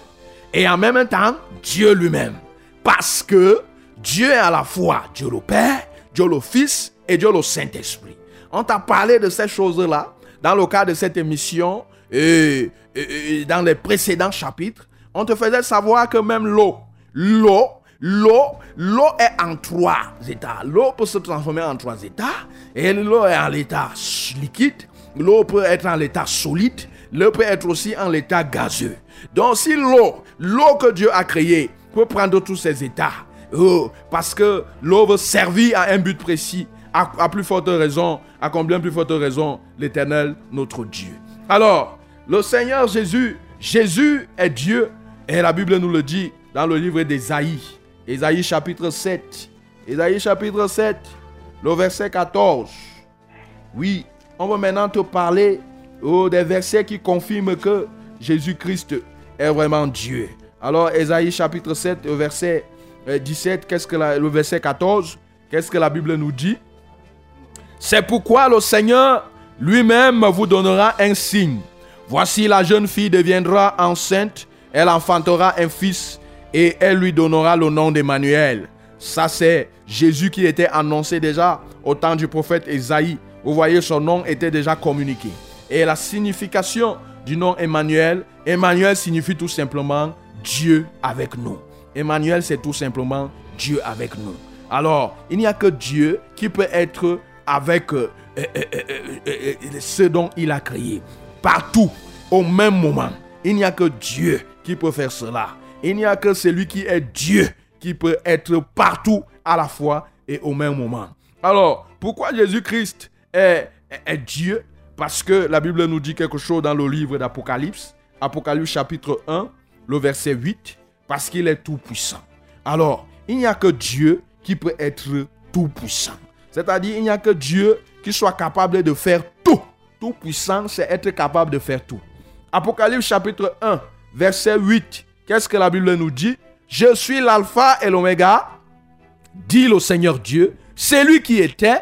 et en même temps Dieu lui-même. Parce que Dieu est à la fois Dieu le Père, Dieu le Fils et Dieu le Saint-Esprit. On t'a parlé de ces choses-là dans le cadre de cette émission et, dans les précédents chapitres. On te faisait savoir que même l'eau, l'eau, l'eau, l'eau est en trois états. L'eau peut se transformer en trois états. Et l'eau est en l'état liquide. L'eau peut être en l'état solide. L'eau peut être aussi en l'état gazeux. Donc si l'eau, l'eau que Dieu a créée, peut prendre tous ces états, oh, parce que l'eau veut servir à un but précis, à plus forte raison, à combien plus forte raison, l'éternel, notre Dieu. Alors, le Seigneur Jésus, Jésus est Dieu, et la Bible nous le dit dans le livre d'Ésaïe, Ésaïe chapitre 7, Ésaïe chapitre 7, le verset 14. Oui, on va maintenant te parler oh, des versets qui confirment que Jésus-Christ est vraiment Dieu. Alors, Ésaïe chapitre 7, au verset euh, 17, qu'est-ce que la- le verset 14, qu'est-ce que la Bible nous dit? C'est pourquoi le Seigneur lui-même vous donnera un signe. Voici la jeune fille deviendra enceinte, elle enfantera un fils et elle lui donnera le nom d'Emmanuel. Ça c'est Jésus qui était annoncé déjà au temps du prophète Esaïe. Vous voyez, son nom était déjà communiqué. Et la signification du nom Emmanuel, Emmanuel signifie tout simplement Dieu avec nous. Emmanuel, c'est tout simplement Dieu avec nous. Alors, il n'y a que Dieu qui peut être avec euh, euh, euh, ce dont il a créé. Partout, au même moment. Il n'y a que Dieu qui peut faire cela. Il n'y a que celui qui est Dieu qui peut être partout à la fois et au même moment. Alors, pourquoi Jésus-Christ est, Dieu? Parce que la Bible nous dit quelque chose dans le livre d'Apocalypse. Apocalypse chapitre 1, le verset 8. Parce qu'il est tout puissant. Alors, il n'y a que Dieu qui peut être tout puissant. C'est-à-dire, il n'y a que Dieu qui soit capable de faire tout. Tout puissant, c'est être capable de faire tout. Apocalypse chapitre 1, verset 8. Qu'est-ce que la Bible nous dit? Je suis l'alpha et l'oméga, dit le Seigneur Dieu, celui qui était,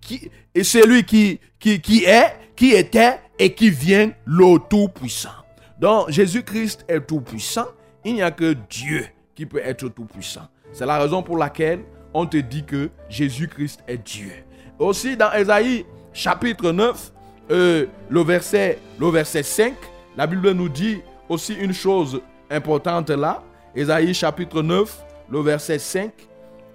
qui, et celui qui, qui, qui est, qui était et qui vient, le Tout-Puissant. Donc, Jésus-Christ est tout-puissant. Il n'y a que Dieu qui peut être tout-puissant. C'est la raison pour laquelle on te dit que Jésus-Christ est Dieu. Aussi, dans Ésaïe chapitre 9, euh, le, verset, le verset 5, la Bible nous dit aussi une chose importante là. Ésaïe chapitre 9, le verset 5,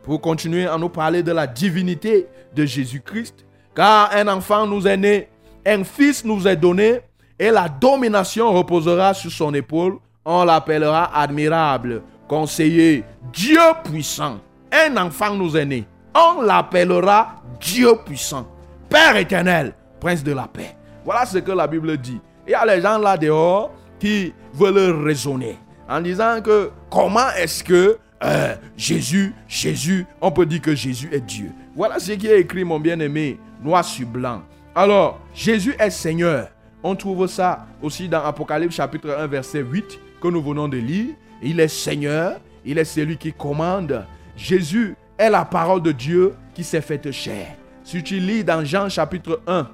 pour continuer à nous parler de la divinité de Jésus-Christ. Car un enfant nous est né, un fils nous est donné, et la domination reposera sur son épaule. On l'appellera admirable, conseiller, Dieu puissant. Un enfant nous est né. On l'appellera Dieu puissant, Père éternel, Prince de la paix. Voilà ce que la Bible dit. Il y a les gens là dehors qui veulent raisonner en disant que comment est-ce que euh, Jésus, Jésus, on peut dire que Jésus est Dieu. Voilà ce qui est écrit, mon bien-aimé, noir sur blanc. Alors, Jésus est Seigneur. On trouve ça aussi dans Apocalypse chapitre 1, verset 8, que nous venons de lire. Il est Seigneur, il est celui qui commande. Jésus est la parole de Dieu qui s'est faite chair. si tu lis dans Jean chapitre 1,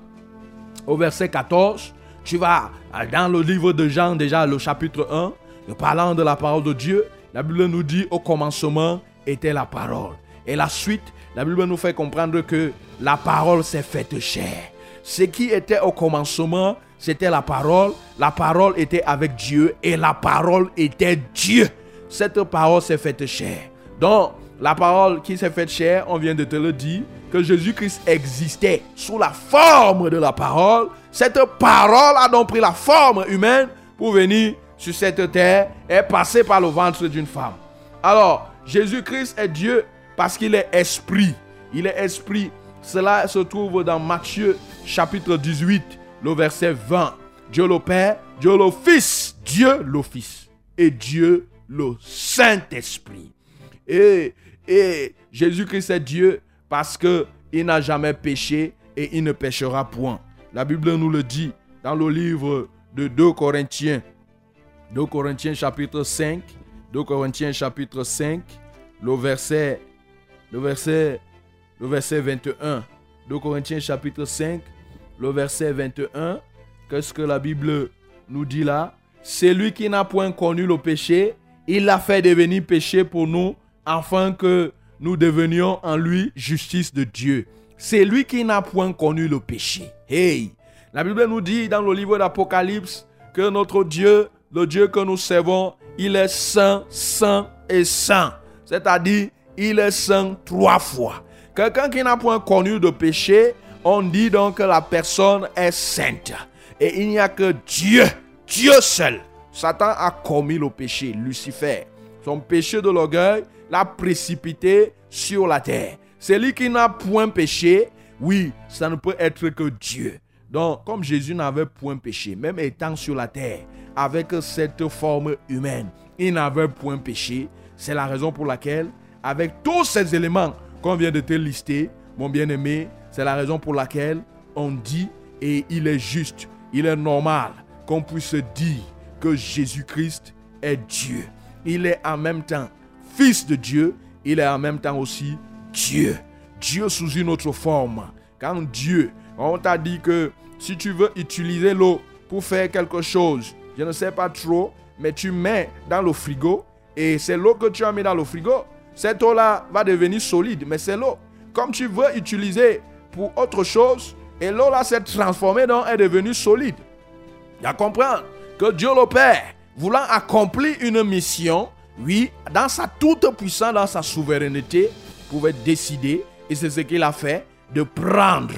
au verset 14, tu vas euh, dans le livre de Jean, déjà le chapitre 1, le parlant de la parole de Dieu, la Bible nous dit au commencement était la parole. Et la suite, la Bible nous fait comprendre que la parole s'est faite chair. Ce qui était au commencement, c'était la parole. La parole était avec Dieu et la parole était Dieu. Cette parole s'est faite chair. Donc, la parole qui s'est faite chair, on vient de te le dire, que Jésus-Christ existait sous la forme de la parole. Cette parole a donc pris la forme humaine pour venir sur cette terre et passer par le ventre d'une femme. Alors, Jésus-Christ est Dieu parce qu'il est esprit. Il est esprit. Cela se trouve dans Matthieu chapitre 18, le verset 20. Dieu le Père, Dieu le Fils, Dieu le Fils et Dieu le Saint-Esprit. Et, et Jésus-Christ est Dieu parce que il n'a jamais péché et il ne péchera point. La Bible nous le dit dans le livre de 2 Corinthiens. 2 Corinthiens chapitre 5. 2 Corinthiens chapitre 5. Le verset, le verset, le verset 21. 2 Corinthiens chapitre 5. Le verset 21. Qu'est-ce que la Bible nous dit là? C'est lui qui n'a point connu le péché. Il l'a fait devenir péché pour nous afin que nous devenions en lui justice de Dieu. C'est lui qui n'a point connu le péché. Hey! La Bible nous dit dans le livre d'Apocalypse que notre Dieu, le Dieu que nous servons, il est saint, saint et saint. C'est-à-dire, il est saint trois fois. Quelqu'un qui n'a point connu de péché, on dit donc que la personne est sainte. Et il n'y a que Dieu, Dieu seul. Satan a commis le péché, Lucifer. Son péché de l'orgueil l'a précipité sur la terre. Celui qui n'a point péché, oui, ça ne peut être que Dieu. Donc, comme Jésus n'avait point péché, même étant sur la terre, avec cette forme humaine, il n'avait point péché. C'est la raison pour laquelle, avec tous ces éléments qu'on vient de te lister, mon bien-aimé, c'est la raison pour laquelle on dit, et il est juste, il est normal qu'on puisse dire que Jésus-Christ est Dieu. Il est en même temps Fils de Dieu, il est en même temps aussi Dieu. Dieu sous une autre forme. Quand Dieu, on t'a dit que si tu veux utiliser l'eau pour faire quelque chose, je ne sais pas trop, mais tu mets dans le frigo et c'est l'eau que tu as mis dans le frigo. Cette eau-là va devenir solide, mais c'est l'eau. Comme tu veux utiliser pour autre chose, et l'eau là s'est transformée, donc est devenue solide. A comprendre que Dieu le Père, voulant accomplir une mission, oui, dans sa toute puissance, dans sa souveraineté, pouvait décider, et c'est ce qu'il a fait, de prendre,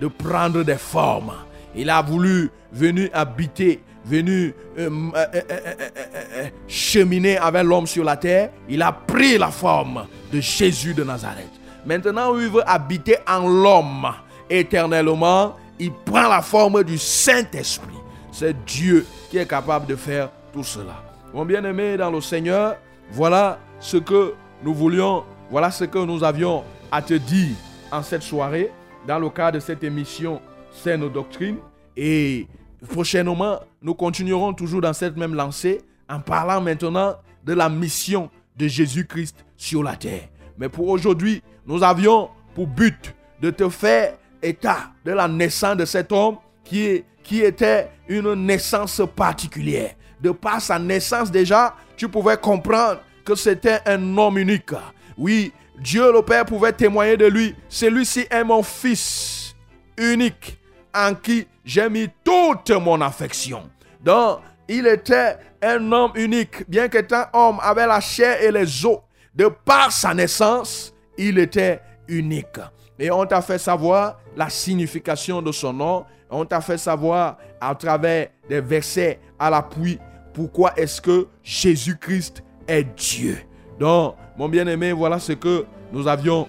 de prendre des formes. Il a voulu venir habiter, venir euh, euh, euh, cheminer avec l'homme sur la terre. Il a pris la forme de Jésus de Nazareth. Maintenant, il veut habiter en l'homme éternellement. Il prend la forme du Saint-Esprit. C'est Dieu qui est capable de faire tout cela. Mon bien-aimé dans le Seigneur, voilà ce que nous voulions, voilà ce que nous avions à te dire en cette soirée, dans le cadre de cette émission C'est nos doctrines. Et prochainement, nous continuerons toujours dans cette même lancée en parlant maintenant de la mission de Jésus-Christ sur la terre. Mais pour aujourd'hui, nous avions pour but de te faire état de la naissance de cet homme qui, qui était une naissance particulière. De par sa naissance déjà, tu pouvais comprendre que c'était un homme unique. Oui, Dieu le Père pouvait témoigner de lui. Celui-ci est mon fils unique en qui j'ai mis toute mon affection. Donc, il était un homme unique, bien qu'étant homme avec la chair et les os. De par sa naissance, il était unique. Et on t'a fait savoir la signification de son nom. On t'a fait savoir à travers des versets à l'appui pourquoi est-ce que Jésus-Christ est Dieu? Donc, mon bien-aimé, voilà ce que nous avions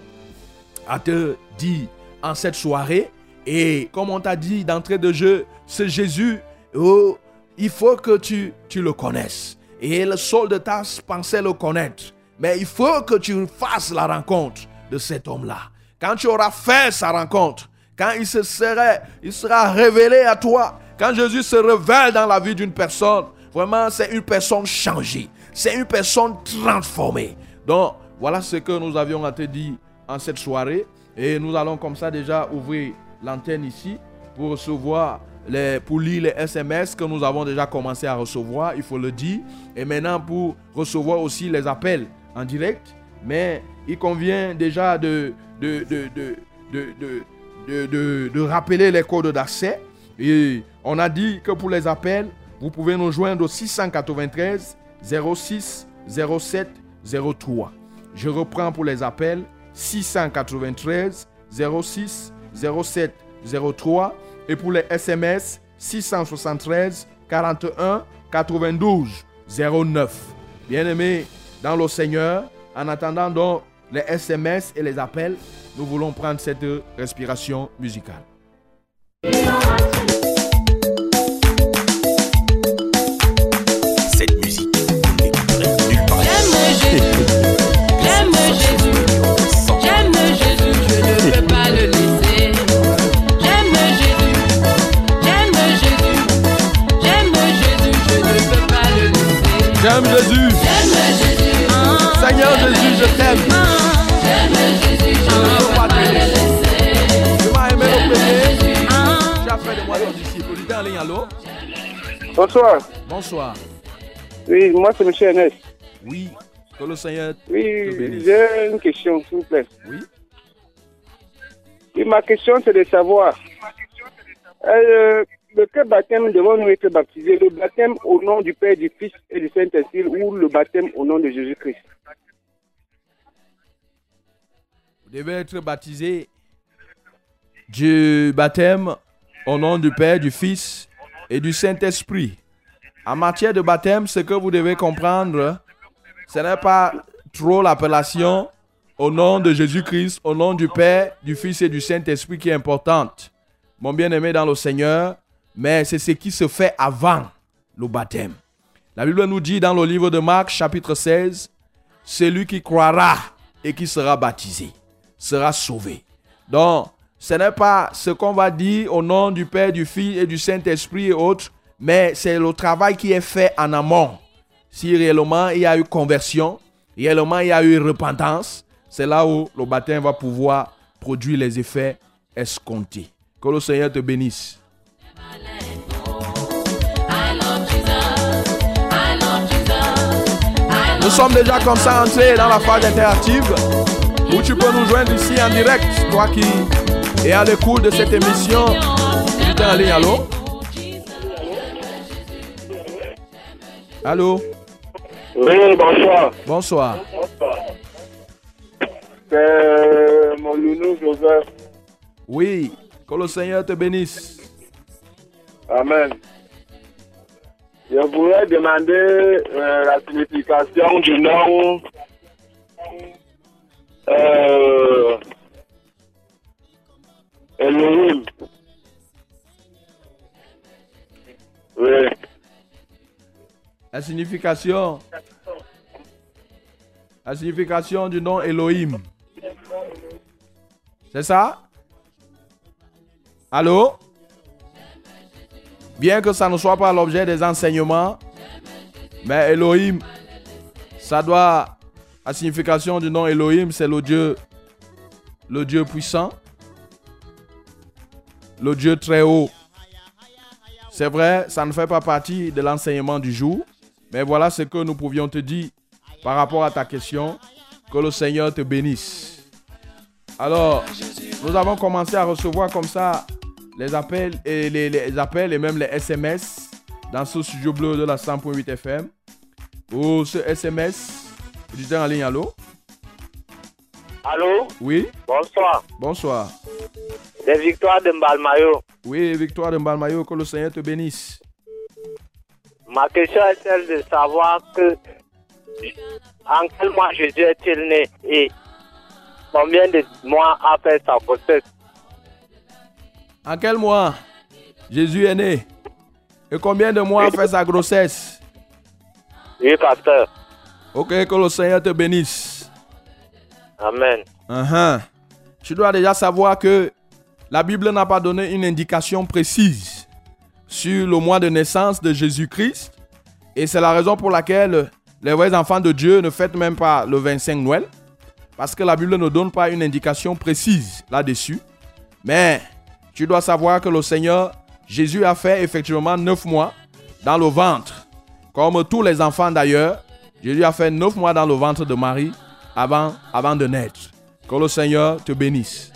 à te dire en cette soirée. Et comme on t'a dit d'entrée de jeu, ce Jésus, oh, il faut que tu, le connaisses. Et le sol de Tasse pensait le connaître. Mais il faut que tu fasses la rencontre de cet homme-là. Quand tu auras fait sa rencontre, quand il, se serait, il sera révélé à toi, quand Jésus se révèle dans la vie d'une personne, vraiment c'est une personne changée. C'est une personne transformée. Donc, voilà ce que nous avions à te dire en cette soirée. Et nous allons comme ça déjà ouvrir l'antenne ici pour recevoir les, pour lire les SMS que nous avons déjà commencé à recevoir, il faut le dire. Et maintenant pour recevoir aussi les appels en direct. Mais il convient déjà de, de, de, de, de, rappeler les codes d'accès. Et on a dit que pour les appels, vous pouvez nous joindre au 693 06 07 03. Je reprends pour les appels 693 06 07 03 et pour les SMS 673 41 92 09. Bien-aimés dans le Seigneur, en attendant donc les SMS et les appels, nous voulons prendre cette respiration musicale. Disciple. Auditeur en ligne, allô? Bonsoir. Bonsoir. Oui, moi c'est M. Ernest. Oui, que le Seigneur Oui, j'ai une question, s'il vous plaît. Oui. Oui, ma question c'est de savoir, euh, de quel baptême devons-nous être baptisés Le baptême au nom du Père, du Fils et du Saint-Esprit ou le baptême au nom de Jésus-Christ Vous devez être baptisé du baptême au nom du Père, du Fils et du Saint-Esprit. En matière de baptême, ce que vous devez comprendre, ce n'est pas trop l'appellation au nom de Jésus-Christ, au nom du Père, du Fils et du Saint-Esprit qui est importante. Mon bien-aimé dans le Seigneur, mais c'est ce qui se fait avant le baptême. La Bible nous dit dans le livre de Marc, chapitre 16, celui qui croira et qui sera baptisé sera sauvé. Donc, ce n'est pas ce qu'on va dire au nom du Père, du Fils et du Saint-Esprit et autres, mais c'est le travail qui est fait en amont. Si réellement il y a eu conversion, réellement il y a eu repentance, c'est là où le baptême va pouvoir produire les effets escomptés. Que le Seigneur te bénisse. Nous sommes déjà comme ça entrés dans la phase interactive où tu peux nous joindre ici en direct, toi qui es à l'écoute de cette émission. Tu es en ligne, allô? Allô? Oui, bonsoir. Bonsoir. C'est mon nounou Joseph. Oui, que le Seigneur te bénisse. Amen. Je voudrais demander euh, la signification du nom euh, Elohim. Oui. La signification. La signification du nom Elohim. C'est ça? Allô? Bien que ça ne soit pas l'objet des enseignements, mais Elohim, ça doit. La signification du nom Elohim, c'est le Dieu, le Dieu puissant, le Dieu très haut. C'est vrai, ça ne fait pas partie de l'enseignement du jour, mais voilà ce que nous pouvions te dire par rapport à ta question. Que le Seigneur te bénisse. Alors, nous avons commencé à recevoir comme ça les appels et les, les appels et même les SMS dans ce studio bleu de la 100.8 FM. Ou ce SMS, du en ligne, allô? Allô? Oui, Bonsoir. bonsoir. Des victoires de Mbalmayo. Oui, Victoire de Mbalmayo, que le Seigneur te bénisse. Ma question est celle de savoir que en quel mois Jésus est-il né et combien de mois après sa grossesse? En quel mois? Jésus est né? Et combien de mois fait sa grossesse? Oui, pasteur. Ok, que le Seigneur te bénisse. Amen. Uh-huh. Tu dois déjà savoir que la Bible n'a pas donné une indication précise sur le mois de naissance de Jésus-Christ. Et c'est la raison pour laquelle les vrais enfants de Dieu ne fêtent même pas le 25 Noël. parce que la Bible ne donne pas une indication précise là-dessus. Mais tu dois savoir que le Seigneur Jésus a fait effectivement neuf mois dans le ventre. Comme tous les enfants d'ailleurs, Jésus a fait neuf mois dans le ventre de Marie avant, avant de naître. Que le Seigneur te bénisse.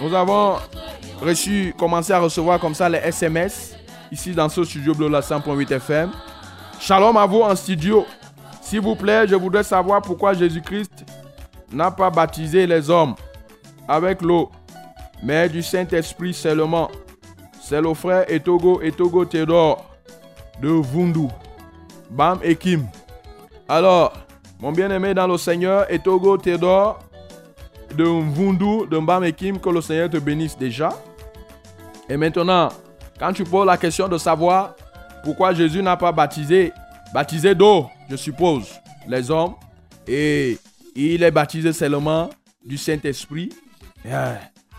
Nous avons reçu, commencé à recevoir comme ça les SMS ici dans ce studio Bleu la 100.8 FM. Shalom à vous en studio. S'il vous plaît, je voudrais savoir pourquoi Jésus-Christ n'a pas baptisé les hommes avec l'eau, mais du Saint-Esprit seulement. C'est le frère Etogo Etogo Théodore de Vundu, Bam et Kim. Alors, mon bien-aimé dans le Seigneur, Etogo Théodore de Vundu, de Bam et Kim, que le Seigneur te bénisse déjà. Et maintenant, quand tu poses la question de savoir pourquoi Jésus n'a pas baptisé, baptisé d'eau, je suppose, les hommes, et il est baptisé seulement du Saint-Esprit, eh,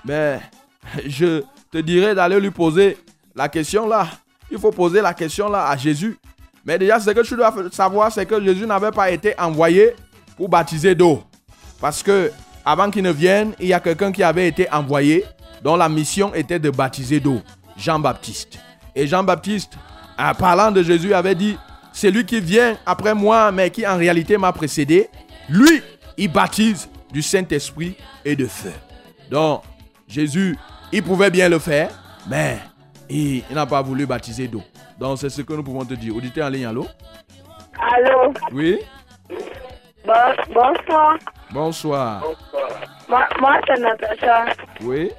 mais je te dirais d'aller lui poser la question là. Il faut poser la question là à Jésus. Mais déjà, ce que tu dois savoir, c'est que Jésus n'avait pas été envoyé pour baptiser d'eau. Parce que avant qu'il ne vienne, il y a quelqu'un qui avait été envoyé, dont la mission était de baptiser d'eau. Jean-Baptiste. Et Jean-Baptiste, en parlant de Jésus, avait dit, c'est lui qui vient après moi, mais qui en réalité m'a précédé. Lui, il baptise du Saint-Esprit et de feu. Donc, Jésus, il pouvait bien le faire, mais il, il n'a pas voulu baptiser d'eau. Donc, c'est ce que nous pouvons te dire. Auditeur en ligne, allô? Allô, Oui? bon- bonsoir. Bonsoir. Moi, moi c'est Natacha. Oui?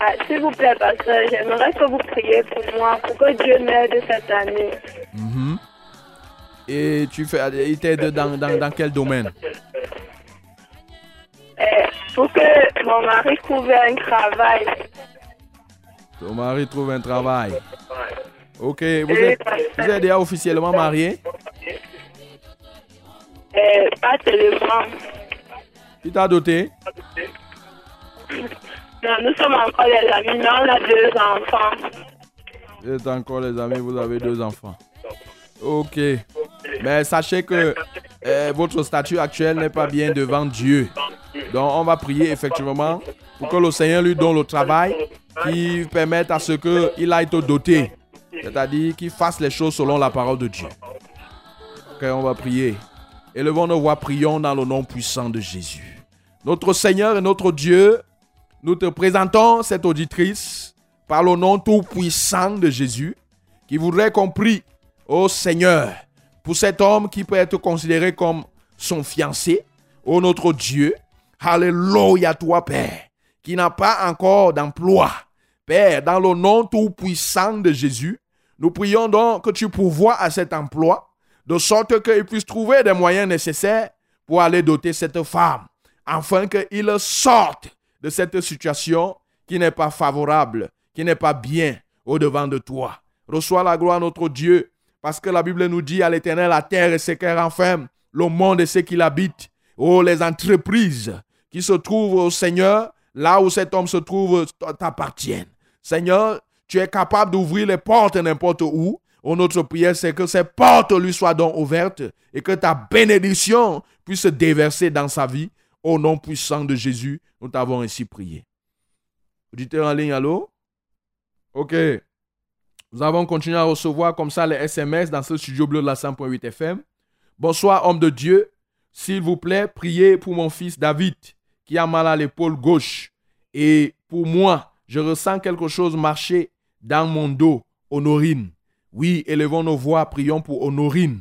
Ah, S'il vous plaît, pasteur, j'aimerais que vous priez pour moi, pour que Dieu m'aide cette année. Mhm. Et tu fais, il t'aide dans, dans, dans quel domaine? Mon mari trouve un travail. Ton mari trouve un travail. Ok, vous êtes, pasteur. vous êtes déjà officiellement marié? Eh, pas téléphone. Il t'a doté? Non, nous sommes encore des amis, mais on a deux enfants. Vous êtes encore les amis, vous avez deux enfants. Ok. Mais sachez que euh, votre statut actuel n'est pas bien devant Dieu. Donc on va prier effectivement pour que le Seigneur lui donne le travail qui permette à ce qu'il aille te doter. C'est-à-dire qu'il fasse les choses selon la parole de Dieu. Ok, on va prier. Élevons nos voix, prions dans le nom puissant de Jésus. Notre Seigneur et notre Dieu, nous te présentons cette auditrice par le nom tout puissant de Jésus qui voudrait qu'on prie au Seigneur pour cet homme qui peut être considéré comme son fiancé, ô notre Dieu. Alléluia toi, Père, qui n'a pas encore d'emploi. Père, dans le nom tout puissant de Jésus, nous prions donc que tu pourvoies à cet emploi, de sorte qu'il puisse trouver des moyens nécessaires pour aller doter cette femme, afin qu'il sorte de cette situation qui n'est pas favorable, qui n'est pas bien au devant de toi. Reçois la gloire, notre Dieu, parce que la Bible nous dit à l'éternel, la terre et ce qu'elle renferme, le monde et ce qu'il habite. Oh, les entreprises qui se trouvent au Seigneur, là où cet homme se trouve, t'appartiennent. Seigneur, tu es capable d'ouvrir les portes n'importe où. Oh, notre prière, c'est que ces portes lui soient donc ouvertes et que ta bénédiction puisse se déverser dans sa vie. Au nom puissant de Jésus, nous t'avons ainsi prié. Auditeur en ligne, allô? Ok. Nous avons continué à recevoir comme ça les SMS dans ce studio bleu de la 100.8 FM. Bonsoir, homme de Dieu. S'il vous plaît, priez pour mon fils David qui a mal à l'épaule gauche. Et pour moi, je ressens quelque chose marcher dans mon dos. Honorine. Oui, élevons nos voix, prions pour Honorine.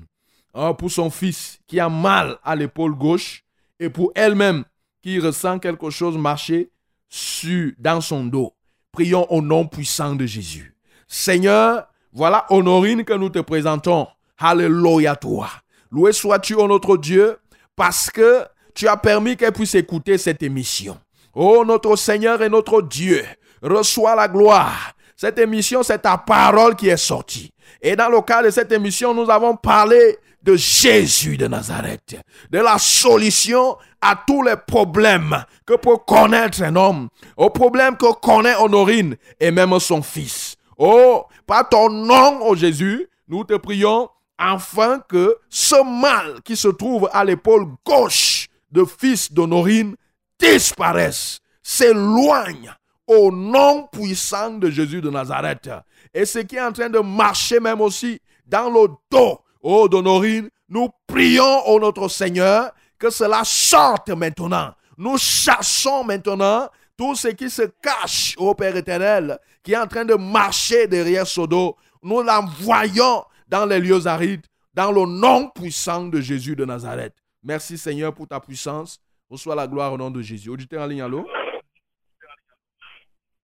Ah, pour son fils qui a mal à l'épaule gauche. Et pour elle-même qui ressent quelque chose marcher sur, dans son dos. Prions au nom puissant de Jésus. Seigneur, voilà Honorine que nous te présentons. Alléluia toi. Loué sois-tu, ô notre Dieu, parce que tu as permis qu'elle puisse écouter cette émission. Oh notre Seigneur et notre Dieu, reçois la gloire. Cette émission, c'est ta parole qui est sortie. Et dans le cadre de cette émission, nous avons parlé de Jésus de Nazareth, de la solution à tous les problèmes que peut connaître un homme, aux problèmes que connaît Honorine et même son fils. Oh, par ton nom, oh Jésus, nous te prions afin que ce mal qui se trouve à l'épaule gauche de fils d'Honorine disparaisse, s'éloigne au nom puissant de Jésus de Nazareth. Et ce qui est en train de marcher même aussi dans le dos, oh d'Honorine, nous prions au notre Seigneur que cela sorte maintenant. Nous chassons maintenant tout ce qui se cache au Père éternel, qui est en train de marcher derrière ce dos. Nous l'envoyons dans les lieux arides, dans le nom puissant de Jésus de Nazareth. Merci Seigneur pour ta puissance. Reçois la gloire au nom de Jésus. Auditeur en ligne, allô?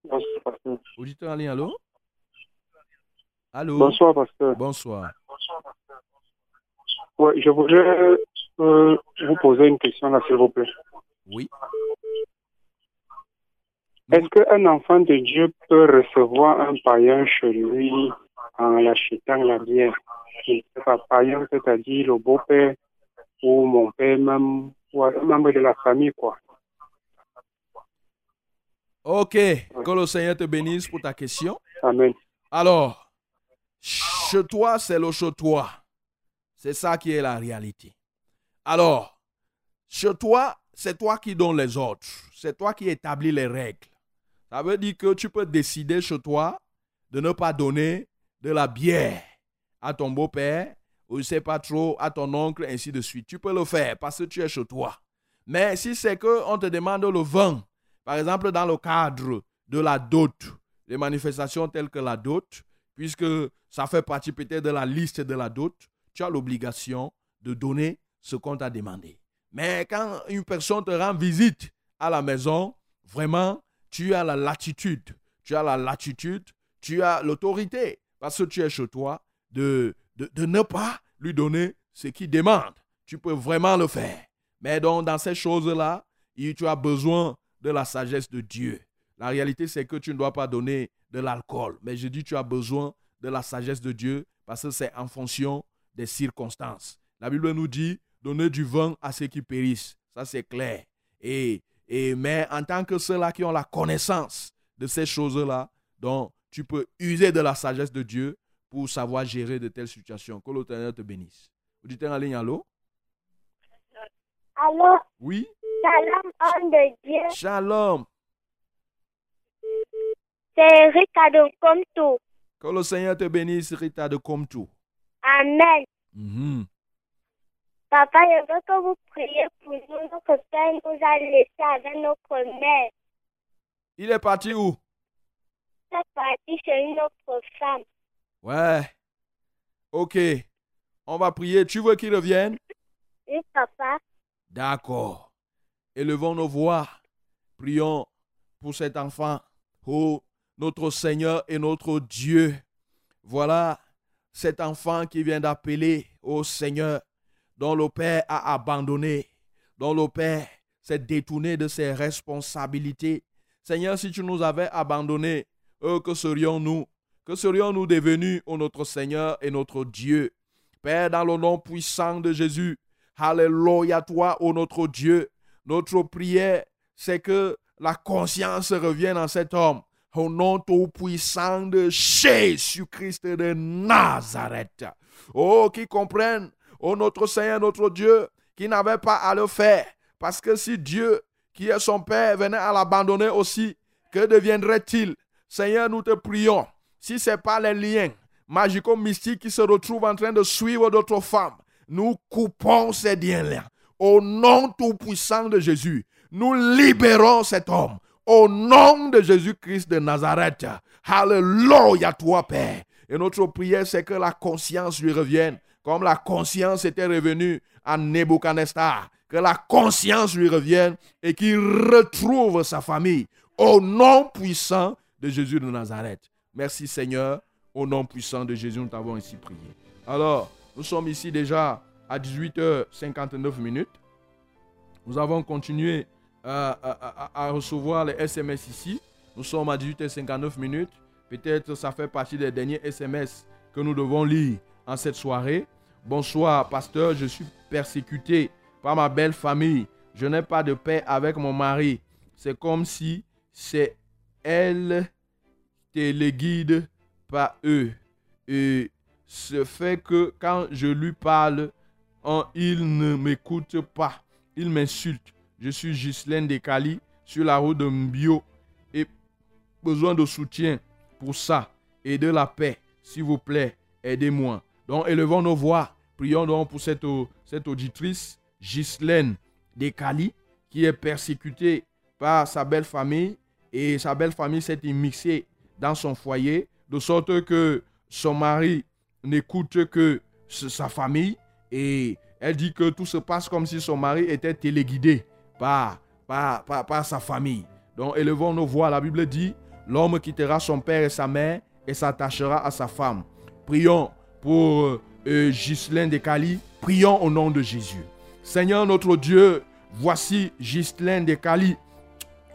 Bonsoir, pasteur. Auditeur en ligne, allô? Allô? Bonsoir, pasteur. Bonsoir. Ouais, je voudrais euh, vous poser une question là, s'il vous plaît. Oui. Est-ce qu'un enfant de Dieu peut recevoir un païen chez lui en l'achetant la bière Je ne sais pas, païen, c'est-à-dire le beau-père ou mon père même, ou un membre de la famille, quoi. Ok. Que le Seigneur te bénisse pour ta question. Amen. Alors, chez toi, c'est le chez toi. C'est ça qui est la réalité. Alors, chez toi, c'est toi qui donnes les ordres. C'est toi qui établis les règles. Ça veut dire que tu peux décider chez toi de ne pas donner de la bière à ton beau-père ou je sais pas trop à ton oncle, ainsi de suite. Tu peux le faire parce que tu es chez toi. Mais si c'est qu'on te demande le vin, par exemple dans le cadre de la dot, les manifestations telles que la dot, puisque ça fait partie peut-être de la liste de la dot, tu as l'obligation de donner ce qu'on t'a demandé. Mais quand une personne te rend visite à la maison, vraiment, tu as la latitude, tu as la latitude, tu as l'autorité, parce que tu es chez toi, de, de, ne pas lui donner ce qu'il demande. Tu peux vraiment le faire. Mais donc, dans ces choses-là, tu as besoin de la sagesse de Dieu. La réalité, c'est que tu ne dois pas donner de l'alcool. Mais je dis, tu as besoin de la sagesse de Dieu parce que c'est en fonction des circonstances. La Bible nous dit, donner du vin à ceux qui périssent. Ça, c'est clair. Et, et, mais en tant que ceux-là qui ont la connaissance de ces choses-là, donc tu peux user de la sagesse de Dieu pour savoir gérer de telles situations. Que l'Éternel te bénisse. Auditeur en ligne, allô? Allô, Oui? salam, homme de Dieu. Shalom. C'est Ricardo Comtou. Que le Seigneur te bénisse, Rita de Comtou. Amen. Mhm. Papa, je veux que vous priez pour nous. Notre Père nous a laissés avec notre mère. Il est parti où? Parti chez une autre femme. Ouais. Ok. On va prier. Tu veux qu'il revienne? Oui, papa. D'accord. Élevons nos voix. Prions pour cet enfant. Oh, notre Seigneur et notre Dieu. Voilà cet enfant qui vient d'appeler au Seigneur, dont le Père a abandonné, dont le Père s'est détourné de ses responsabilités. Seigneur, si tu nous avais abandonnés, euh, que serions-nous? Que serions-nous devenus, ô notre Seigneur et notre Dieu? Père, dans le nom puissant de Jésus, Alléluia toi, ô notre Dieu. Notre prière, c'est que la conscience revienne en cet homme. Au nom tout puissant de Jésus-Christ de Nazareth. Oh, qui comprennent, oh notre Seigneur, notre Dieu, qui n'avait pas à le faire. Parce que si Dieu, qui est son Père, venait à l'abandonner aussi, que deviendrait-il? Seigneur, nous te prions. Si ce n'est pas les liens magico-mystiques qui se retrouvent en train de suivre d'autres femmes, nous coupons ces liens-là. Au nom tout-puissant de Jésus, nous libérons cet homme. Au nom de Jésus-Christ de Nazareth. Alléluia, toi, Père. Et notre prière, c'est que la conscience lui revienne, comme la conscience était revenue à Nebuchadnezzar. Que la conscience lui revienne et qu'il retrouve sa famille. Au nom puissant de Jésus de Nazareth. Merci, Seigneur. Au nom puissant de Jésus, nous t'avons ainsi prié. Alors, nous sommes ici déjà à 18h59 minutes. Nous avons continué à- à recevoir les SMS ici. Nous sommes à 18h59 minutes. Peut-être ça fait partie des derniers SMS que nous devons lire en cette soirée. Bonsoir, pasteur. Je suis persécuté par ma belle famille. Je n'ai pas de paix avec mon mari. C'est comme si c'est elle qui les guide, pas eux. Et ce fait que quand je lui parle, hein, il ne m'écoute pas. Il m'insulte. Je suis Ghislaine Descali sur la route de Mbio et besoin de soutien pour ça et de la paix. S'il vous plaît, aidez-moi. Donc, élevons nos voix. Prions donc pour cette, cette auditrice, Ghislaine Descali, qui est persécutée par sa belle famille et sa belle famille s'est immixée dans son foyer, de sorte que son mari n'écoute que sa famille et elle dit que tout se passe comme si son mari était téléguidé par, par, par, sa famille. Donc élevons nos voix. La Bible dit, l'homme quittera son père et sa mère et s'attachera à sa femme. Prions pour euh, euh, Ghislaine Descali. Prions au nom de Jésus. Seigneur notre Dieu, voici Ghislaine Descali.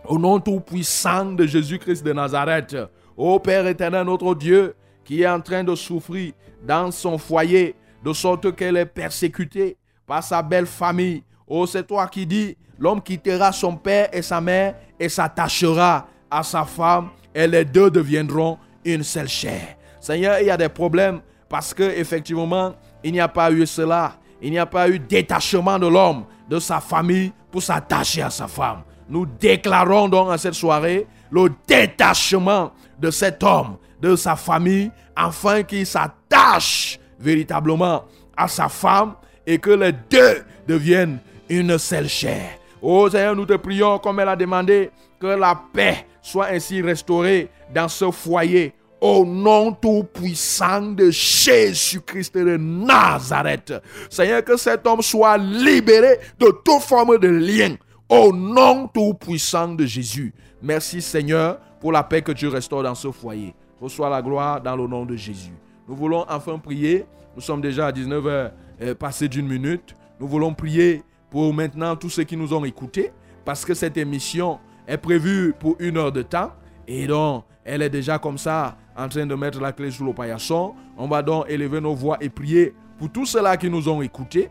Au nom tout-puissant de Jésus-Christ de Nazareth, ô Père éternel, notre Dieu, qui est en train de souffrir dans son foyer, de sorte qu'elle est persécutée par sa belle famille. Oh, c'est toi qui dis, l'homme quittera son père et sa mère et s'attachera à sa femme, et les deux deviendront une seule chair. Seigneur, il y a des problèmes parce que effectivement, il n'y a pas eu cela. Il n'y a pas eu détachement de l'homme, de sa famille, pour s'attacher à sa femme. Nous déclarons donc à cette soirée le détachement de cet homme, de sa famille, afin qu'il s'attache véritablement à sa femme et que les deux deviennent une seule chair. Oh Seigneur, nous te prions comme elle a demandé que la paix soit ainsi restaurée dans ce foyer. Au nom tout-puissant de Jésus-Christ de Nazareth. Seigneur, que cet homme soit libéré de toute forme de lien. Au nom tout-puissant de Jésus. Merci Seigneur pour la paix que tu restaures dans ce foyer. Reçois la gloire dans le nom de Jésus. Nous voulons enfin prier. Nous sommes déjà à 19h euh, passé d'une minute. Nous voulons prier pour maintenant tous ceux qui nous ont écoutés parce que cette émission est prévue pour une heure de temps et donc elle est déjà comme ça en train de mettre la clé sous le paillasson. On va donc élever nos voix et prier pour tous ceux-là qui nous ont écoutés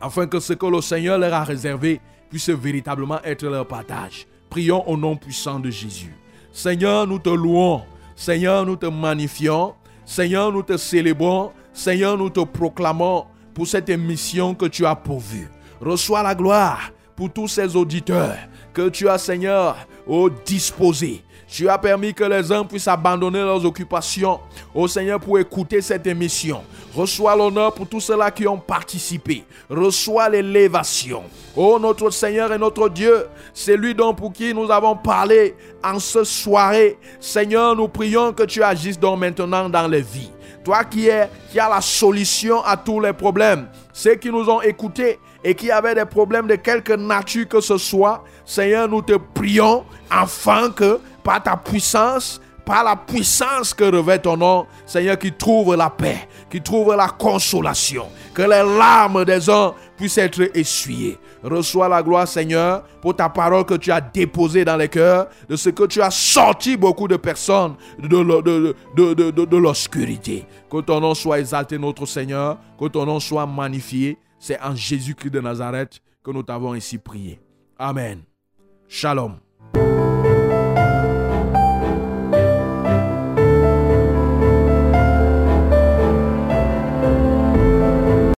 afin que ce que le Seigneur leur a réservé puisse véritablement être leur partage. Prions au nom puissant de Jésus. Seigneur, nous te louons. Seigneur, nous te magnifions. Seigneur, nous te célébrons. Seigneur, nous te proclamons pour cette émission que tu as pourvue. Reçois la gloire pour tous ces auditeurs que tu as, Seigneur, au disposé. Tu as permis que les hommes puissent abandonner leurs occupations, au Seigneur, pour écouter cette émission. Reçois l'honneur pour tous ceux-là qui ont participé. Reçois l'élévation. Oh, notre Seigneur et notre Dieu, c'est lui donc pour qui nous avons parlé en ce soirée. Seigneur, nous prions que tu agisses donc maintenant dans les vies. Toi qui, es, qui as la solution à tous les problèmes. Ceux qui nous ont écoutés et qui avaient des problèmes de quelque nature que ce soit, Seigneur, nous te prions afin que par ta puissance, par la puissance que revêt ton nom, Seigneur, qui trouve la paix, qui trouve la consolation, que les larmes des hommes puissent être essuyées. Reçois la gloire, Seigneur, pour ta parole que tu as déposée dans les cœurs, de ce que tu as sorti beaucoup de personnes de- de l'obscurité. Que ton nom soit exalté, notre Seigneur, que ton nom soit magnifié. C'est en Jésus-Christ de Nazareth que nous t'avons ainsi prié. Amen. Shalom.